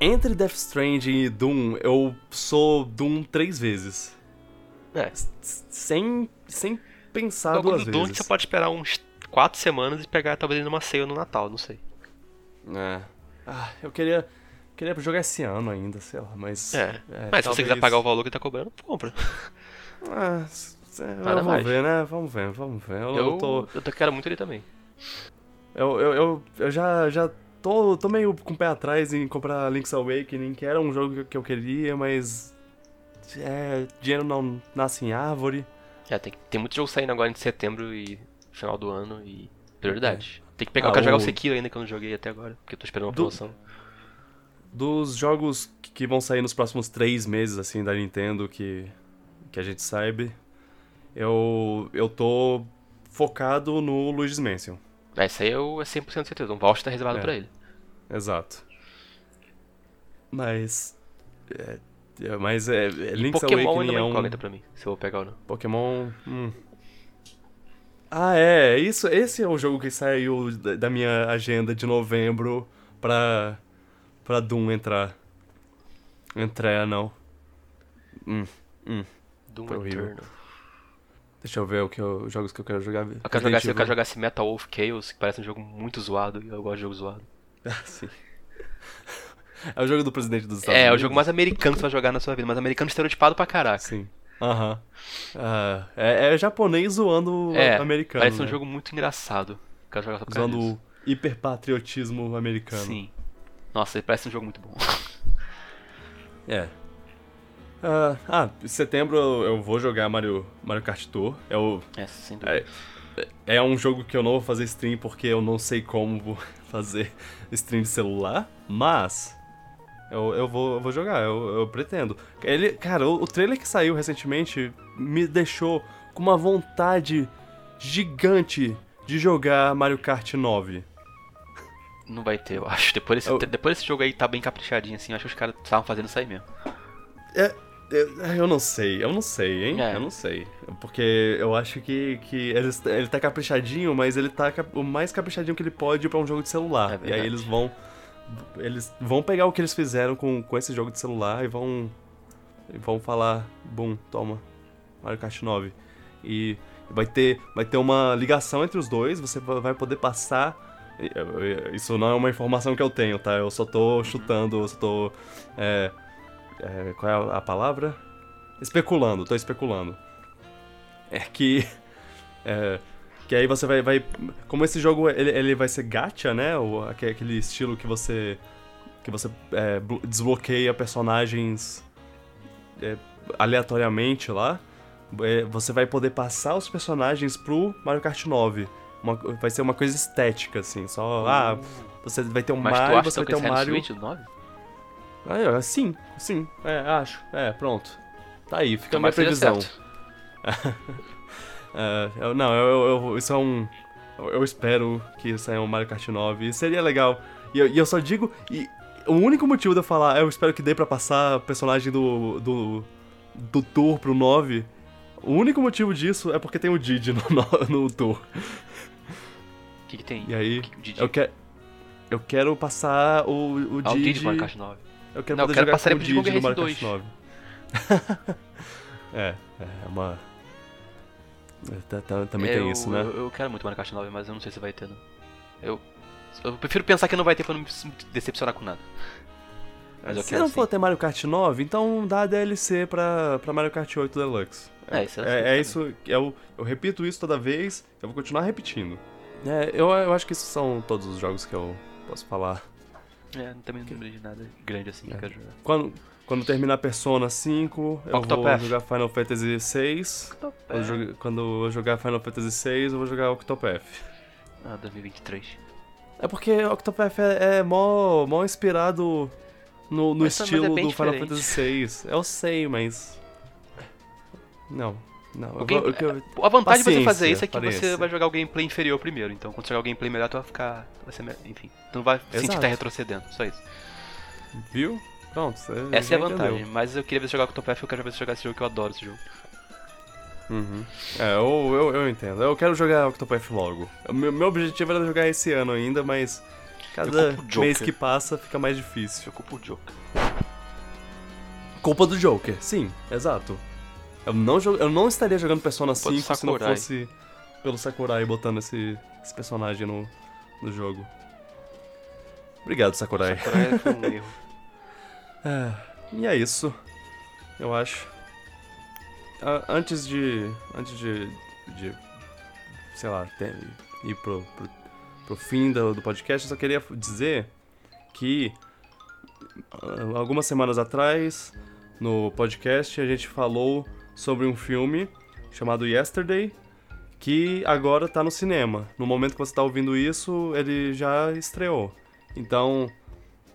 S1: Entre Death Stranding e Doom, eu sou Doom três vezes.
S2: É.
S1: Sem, sem pensar duas
S2: do Doom
S1: vezes.
S2: você pode esperar uns 4 semanas e pegar talvez numa ceia no Natal, não sei.
S1: É. Ah, eu queria, queria jogar esse ano ainda, sei lá, mas...
S2: É.
S1: é,
S2: Mas se você quiser pagar o valor que tá cobrando, compra.
S1: Ah, é,
S2: Nada
S1: vamos
S2: mais.
S1: ver, né? Vamos ver, vamos ver. Eu,
S2: Eu,
S1: eu tô...
S2: eu tô- quero muito ele também.
S1: Eu, eu, eu, eu já, já tô, tô meio com o pé atrás em comprar Link's Awakening, que era um jogo que- que eu queria, mas... É, dinheiro não nasce em árvore.
S2: É, tem, tem muito jogo saindo agora em setembro e final do ano e prioridade. Tem que pegar,
S1: Ah,
S2: eu quero jogar o
S1: o-
S2: Sekiro ainda que eu não joguei até agora, porque eu tô esperando uma
S1: Do-
S2: promoção.
S1: Dos jogos que- vão sair nos próximos três meses, assim, da Nintendo, que, que a gente sabe, eu, eu tô focado no Luigi's Mansion.
S2: É, isso aí eu é 100% certeza. Um voucher tá reservado
S1: É.
S2: pra ele.
S1: Exato. Mas. É, é, mas é, é Link's
S2: Pokémon
S1: Awakening
S2: é
S1: é um
S2: pra mim, se eu vou pegar ou não.
S1: Pokémon. hum. Ah, é. Isso, esse é o jogo que saiu da, minha agenda de novembro pra. pra Doom entrar. Entrar, não. Hum, hum.
S2: Doom
S1: Foi horrível.
S2: Eternal.
S1: Deixa eu ver o que eu, os jogos que eu quero jogar.
S2: Eu quero jogar, eu quero jogar esse Metal Wolf Chaos, que parece um jogo muito zoado, e eu gosto de jogo zoado.
S1: Ah, sim. É o jogo do presidente dos Estados
S2: É, é o
S1: Unidos.
S2: jogo mais americano que você vai jogar na sua vida, mas americano estereotipado pra caraca.
S1: Sim. Aham. Ah, é, é japonês zoando
S2: É,
S1: americano.
S2: parece um
S1: né?
S2: jogo muito engraçado. Quero jogar só por causa
S1: Usando o hiperpatriotismo americano.
S2: Sim. Nossa, parece um jogo muito bom.
S1: É. Ah, ah, em setembro eu, vou jogar Mario, Mario Kart Tour. É, o,
S2: É, sem dúvida.
S1: é, é um jogo que eu não vou fazer stream porque eu não sei como fazer stream de celular, mas eu, eu, vou, eu vou jogar, eu, eu pretendo. Ele, cara, o, o trailer que saiu recentemente me deixou com uma vontade gigante de jogar Mario Kart 9.
S2: Não vai ter, eu acho. Depois desse,
S1: Eu-
S2: depois desse jogo aí tá bem caprichadinho assim, eu acho que os caras estavam fazendo isso aí mesmo.
S1: É, eu, eu não sei, eu não sei, hein?
S2: É.
S1: Eu não sei. Porque eu acho que, que ele, ele tá caprichadinho, mas ele tá o mais caprichadinho que ele pode pra um jogo de celular.
S2: É
S1: e aí eles vão. Eles vão pegar o que eles fizeram com, com esse jogo de celular e vão. E vão falar, bum, toma, Mario Kart 9. E vai ter, vai ter uma ligação entre os dois, você va- vai poder passar. Isso não é uma informação que eu tenho, tá? Eu só tô chutando, eu só tô. é, é, qual é a palavra? Especulando, tô especulando. É que. é, que aí você vai, vai. Como esse jogo ele, ele vai ser gacha, né? O, aque- aquele estilo que você. Que você é, blo- desbloqueia personagens é, aleatoriamente lá. É, você vai poder passar os personagens pro Mario Kart 9. Uma- vai ser uma coisa estética, assim. Só. Ah, você vai ter um
S2: Mas
S1: Mario,
S2: acha
S1: você vai ter um Mario.
S2: Switch do 9?
S1: Ah, sim, sim, é, acho. É, pronto. Tá aí, fica
S2: seja
S1: previsão. É, eu- não, eu, eu- isso é um. Eu, espero que saia um Mario Kart 9. E seria legal. E eu, e eu só digo. E o único motivo de eu falar, eu espero que dê pra passar o personagem do. do. do Tour pro 9. O único motivo disso é porque tem o Didi no, no, no Tour.
S2: O que, que tem?
S1: E aí,
S2: que- o Didi?
S1: eu quero. Eu quero passar o, o
S2: Ah, o Didi
S1: Didi.
S2: do Mario Kart 9.
S1: Eu quero
S2: Não, eu quero passar
S1: o Didi no Mario Kart 9. é, é uma. É, tá- tá- também tem
S2: eu,
S1: isso, né?
S2: Eu, eu quero muito Mario Kart 9, mas eu não sei se vai ter, não. Eu, eu prefiro pensar que não vai ter pra não me decepcionar com nada. Mas
S1: Se não
S2: sim.
S1: for ter Mario Kart 9, então dá DLC pra, pra Mario Kart 8 Deluxe.
S2: É, isso é
S1: é,
S2: também.
S1: isso. Eu, eu repito isso toda vez, eu vou continuar repetindo. É, eu, eu acho que esses são todos os jogos que eu posso falar.
S2: É, também não lembrei de nada grande assim que
S1: É.
S2: eu quero jogar.
S1: Quando, quando terminar Persona 5, eu vou jogar Final Fantasy VI. Quando, eu jogar- quando eu jogar Final Fantasy VI, eu vou jogar Octopath.
S2: Ah, 2023.
S1: É porque Octopath é, é mó, mó inspirado no, no
S2: é
S1: estilo
S2: bem
S1: do Final
S2: diferente.
S1: Fantasy VI. Eu sei, mas. Não, não. eu
S2: O game-
S1: que eu-
S2: A vantagem de você fazer isso é que você
S1: paciência.
S2: vai jogar o gameplay inferior primeiro. Então, quando você jogar o gameplay melhor, tu vai ficar. Vai ser, enfim, tu não vai sentir que
S1: Exato.
S2: tá retrocedendo. Só isso.
S1: Viu? Pronto, você
S2: Essa é a vantagem.
S1: entendeu.
S2: Mas eu queria ver você jogar com o Topaf, eu quero ver você jogar esse jogo que eu adoro esse jogo.
S1: Uhum. É, eu, eu, eu entendo. Eu quero jogar Octopath logo. O Meu, meu objetivo era jogar esse ano ainda, mas cada
S2: o
S1: mês que passa fica mais difícil.
S2: Eu culpo o Joker.
S1: Culpa do Joker, sim, exato. Eu não, eu não estaria jogando Persona
S2: Culpa do
S1: 5 se não fosse pelo Sakurai botando esse, esse personagem no, no jogo. Obrigado, Sakurai.
S2: Sakurai foi um erro.
S1: É, e é isso, eu acho. Ah, antes de. Antes de. de sei lá, ter- ir pro, pro, pro fim do, do podcast, eu só queria dizer que. ah, Algumas semanas atrás, no podcast, a gente falou sobre um filme chamado Yesterday, que agora tá no cinema. No momento que você tá ouvindo isso, ele já estreou. Então,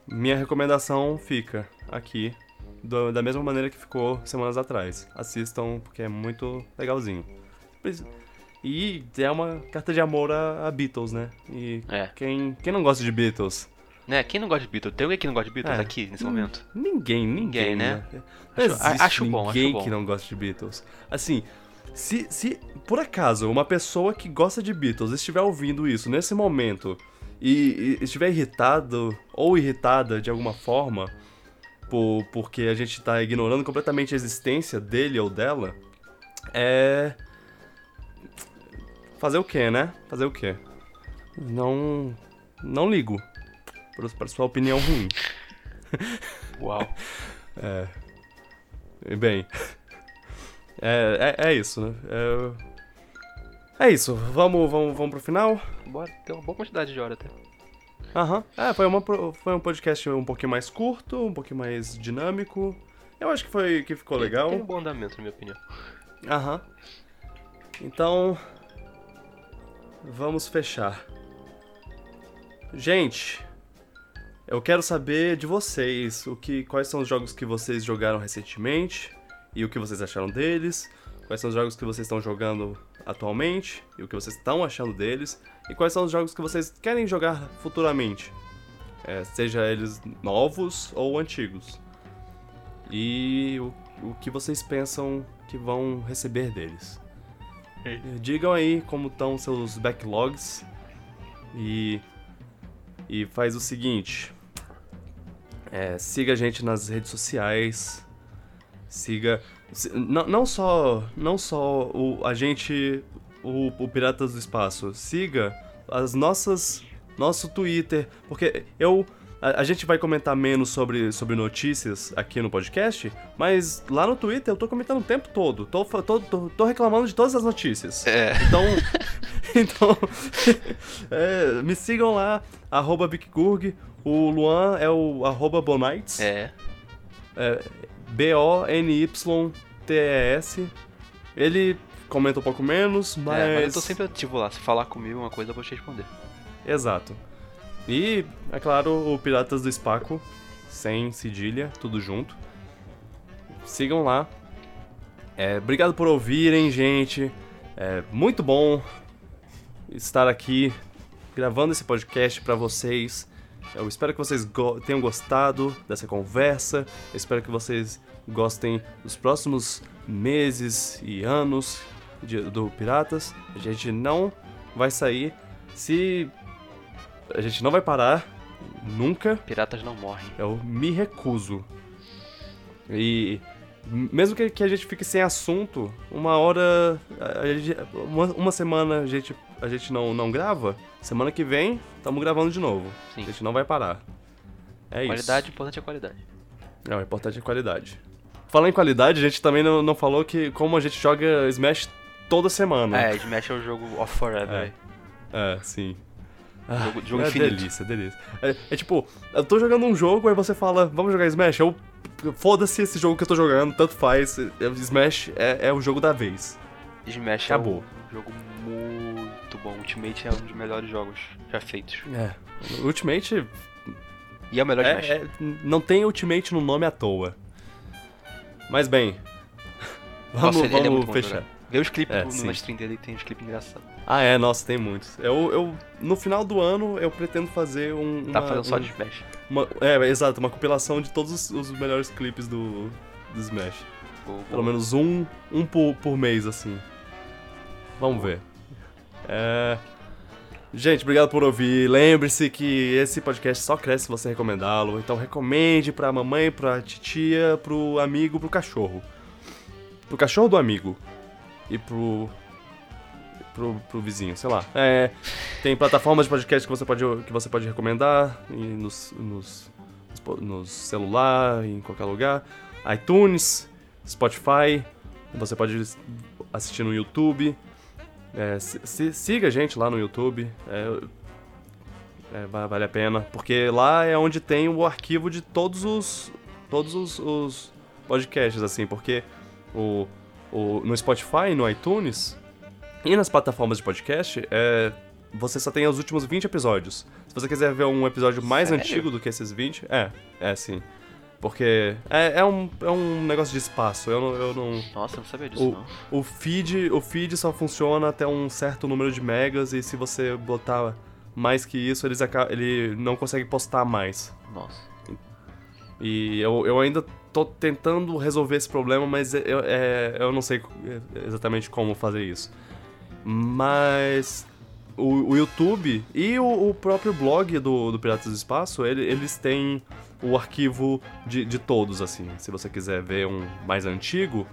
S1: minha recomendação fica aqui, do- da mesma maneira que ficou semanas atrás. Assistam, porque é muito legalzinho. E é uma carta de amor a, a Beatles, né? E
S2: É.
S1: quem, quem não gosta de Beatles?
S2: Né? Quem não gosta de Beatles? Tem alguém que não gosta de Beatles
S1: É.
S2: aqui nesse
S1: Hum,
S2: momento?
S1: Ninguém, ninguém,
S2: Ninguém, né?
S1: Não
S2: Acho- acho bom, acho
S1: ninguém
S2: bom.
S1: que não gosta de Beatles. Assim, se, se por acaso uma pessoa que gosta de Beatles estiver ouvindo isso nesse momento e, e estiver irritado ou irritada de alguma forma por, porque a gente tá ignorando completamente a existência dele ou dela, é. Fazer o quê, né? Fazer o quê? Não. Não ligo pra, pra sua opinião ruim.
S2: Uau.
S1: E Bem. É, é, é isso, né? É, é isso. Vamos, vamos, vamos pro final?
S2: Bora, tem uma boa quantidade de hora até.
S1: Aham. É, foi, uma, foi um podcast um pouquinho mais curto, um pouquinho mais dinâmico. Eu acho que foi que ficou legal.
S2: Tem um bom andamento, na minha opinião.
S1: Aham. Então. Vamos fechar. Gente, eu quero saber de vocês o que, quais são os jogos que vocês jogaram recentemente e o que vocês acharam deles. Quais são os jogos que vocês estão jogando atualmente e o que vocês estão achando deles. E quais são os jogos que vocês querem jogar futuramente. É, seja eles novos ou antigos. E o, o que vocês pensam que vão receber deles.
S2: Ei.
S1: Digam aí como estão seus backlogs e e faz o seguinte, é, siga a gente nas redes sociais, siga si- não, não só não só o, a gente o, o Piratas do Espaço, siga as nossas nosso Twitter, porque eu a, a gente vai comentar menos sobre, sobre notícias aqui no podcast, mas lá no Twitter eu tô comentando o tempo todo. Tô, tô, tô, tô reclamando de todas as notícias.
S2: É.
S1: Então, então é, me sigam lá, arroba. O Luan é o arroba Bonites.
S2: É.
S1: É, B-O-N-Y-T-E-S. Ele comenta um pouco menos, mas...
S2: É, mas eu tô sempre ativo lá. Se falar comigo uma coisa, eu vou te responder.
S1: Exato. E, é claro, o Piratas do Espaco, sem cedilha, tudo junto. Sigam lá. É, obrigado por ouvirem, gente. É muito bom estar aqui gravando esse podcast pra vocês. Eu espero que vocês go- tenham gostado dessa conversa. Eu espero que vocês gostem dos próximos meses e anos de- do Piratas. A gente não vai sair se a gente não vai parar nunca.
S2: Piratas não morrem.
S1: Eu me recuso. E mesmo que, que a gente fique sem assunto, uma hora, uma, uma semana a gente, a gente não, não grava, semana que vem estamos gravando de novo.
S2: Sim.
S1: A gente não vai parar. É
S2: Qualidade, o importante é a qualidade.
S1: isso. Não, o importante é qualidade. Falando em qualidade, a gente também não, não falou que como a gente joga Smash toda semana.
S2: É, Smash é o jogo off forever.
S1: É. É, sim. Ah,
S2: Jogo- jogo
S1: é
S2: infinito.
S1: delícia, delícia. É, é tipo, eu tô jogando um jogo, aí você fala, vamos jogar Smash? Eu. Foda-se esse jogo que eu tô jogando, tanto faz. é- Smash é, é o jogo da vez.
S2: Smash
S1: Acabou.
S2: é um jogo muito bom. Ultimate é um dos melhores jogos já feitos.
S1: É. Ultimate.
S2: E é o melhor.
S1: É, é- não tem Ultimate no nome à toa. Mas bem. Vamos,
S2: Nossa, é
S1: vamos
S2: bom de
S1: fechar.
S2: jogar. Vê os clipes
S1: É,
S2: no,
S1: sim.
S2: stream dele, tem uns clipes engraçados.
S1: Ah, é, nossa, tem muitos. Eu, eu, no final do ano, eu pretendo fazer um.
S2: Tá
S1: uma-
S2: fazendo só
S1: um-
S2: de Smash.
S1: uma- é, exato, uma compilação de todos os, os melhores clipes do, do Smash.
S2: Vou-
S1: Pelo
S2: vou-
S1: menos um, um por, por mês, assim. Vamos ver. É... Gente, obrigado por ouvir. Lembre-se que esse podcast só cresce se você recomendá-lo. Então recomende pra mamãe, pra titia, pro amigo, pro cachorro. Pro cachorro do amigo. E pro. Pro, pro vizinho, sei lá. É, tem plataformas de podcast que você pode, que você pode recomendar nos, nos, nos celular, em qualquer lugar. iTunes, Spotify, você pode assistir no YouTube. É, se- siga a gente lá no YouTube, é, é, va- vale a pena, porque lá é onde tem o arquivo de todos os todos os, os podcasts, assim, porque o, o, no Spotify, no iTunes e nas plataformas de podcast, é, você só tem os últimos 20 episódios. Se você quiser ver um episódio mais
S2: Sério?
S1: antigo do que esses 20, é, é sim. Porque é, é, um, é um negócio de espaço. Eu não. Eu não
S2: Nossa, eu não sabia disso,
S1: o,
S2: não.
S1: o, feed, o feed só funciona até um certo número de megas e se você botar mais que isso, eles ele não consegue postar mais.
S2: Nossa.
S1: E eu, eu ainda tô tentando resolver esse problema, mas eu, é, eu não sei exatamente como fazer isso. Mas o, o YouTube e o, o próprio blog do, do Piratas do Espaço, ele- eles têm o arquivo de, de todos, assim. Se você quiser ver um mais antigo,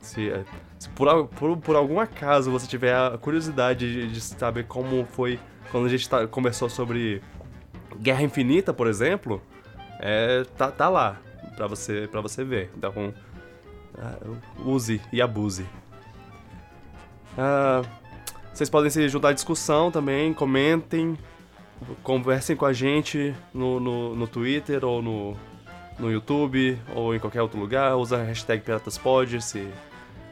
S1: se, se por, por, por algum acaso você tiver a curiosidade de, de saber como foi quando a gente tá- conversou sobre Guerra Infinita, por exemplo, é, tá, tá lá pra você, pra você ver. Então, ah, use e abuse. Ah, vocês podem se juntar à discussão também, comentem, conversem com a gente no, no, no Twitter ou no, no YouTube ou em qualquer outro lugar. Usa a hashtag PiratasPod se,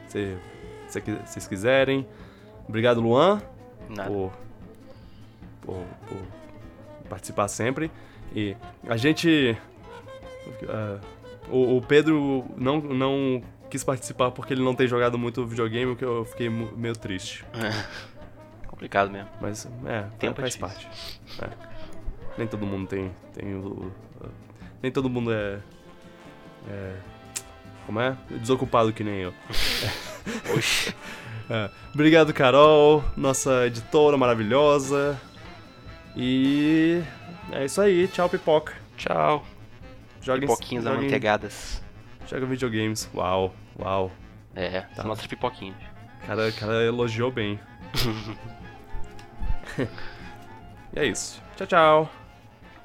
S1: se, se vocês quiserem. Obrigado, Luan, por, por, por participar sempre. E a gente. ah, o, o Pedro não, não quis participar porque ele não tem jogado muito videogame, o que eu fiquei meio triste.
S2: Complicado mesmo.
S1: Mas, é,
S2: Tempo é
S1: faz
S2: difícil.
S1: parte. É. Nem todo mundo tem. tem o, o- nem todo mundo é. é como é? Desocupado que nem eu.
S2: Oxi.
S1: É. Obrigado, Carol, nossa editora maravilhosa. E é isso aí. Tchau, pipoca.
S2: Tchau.
S1: Joguem,
S2: Pipoquinhas
S1: joguem,
S2: amanteigadas.
S1: joga videogames. Uau, uau.
S2: É,
S1: Tá.
S2: são nossas pipoquinhas.
S1: Cara, cara elogiou bem. e é isso. Tchau, tchau.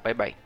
S2: Bye bye.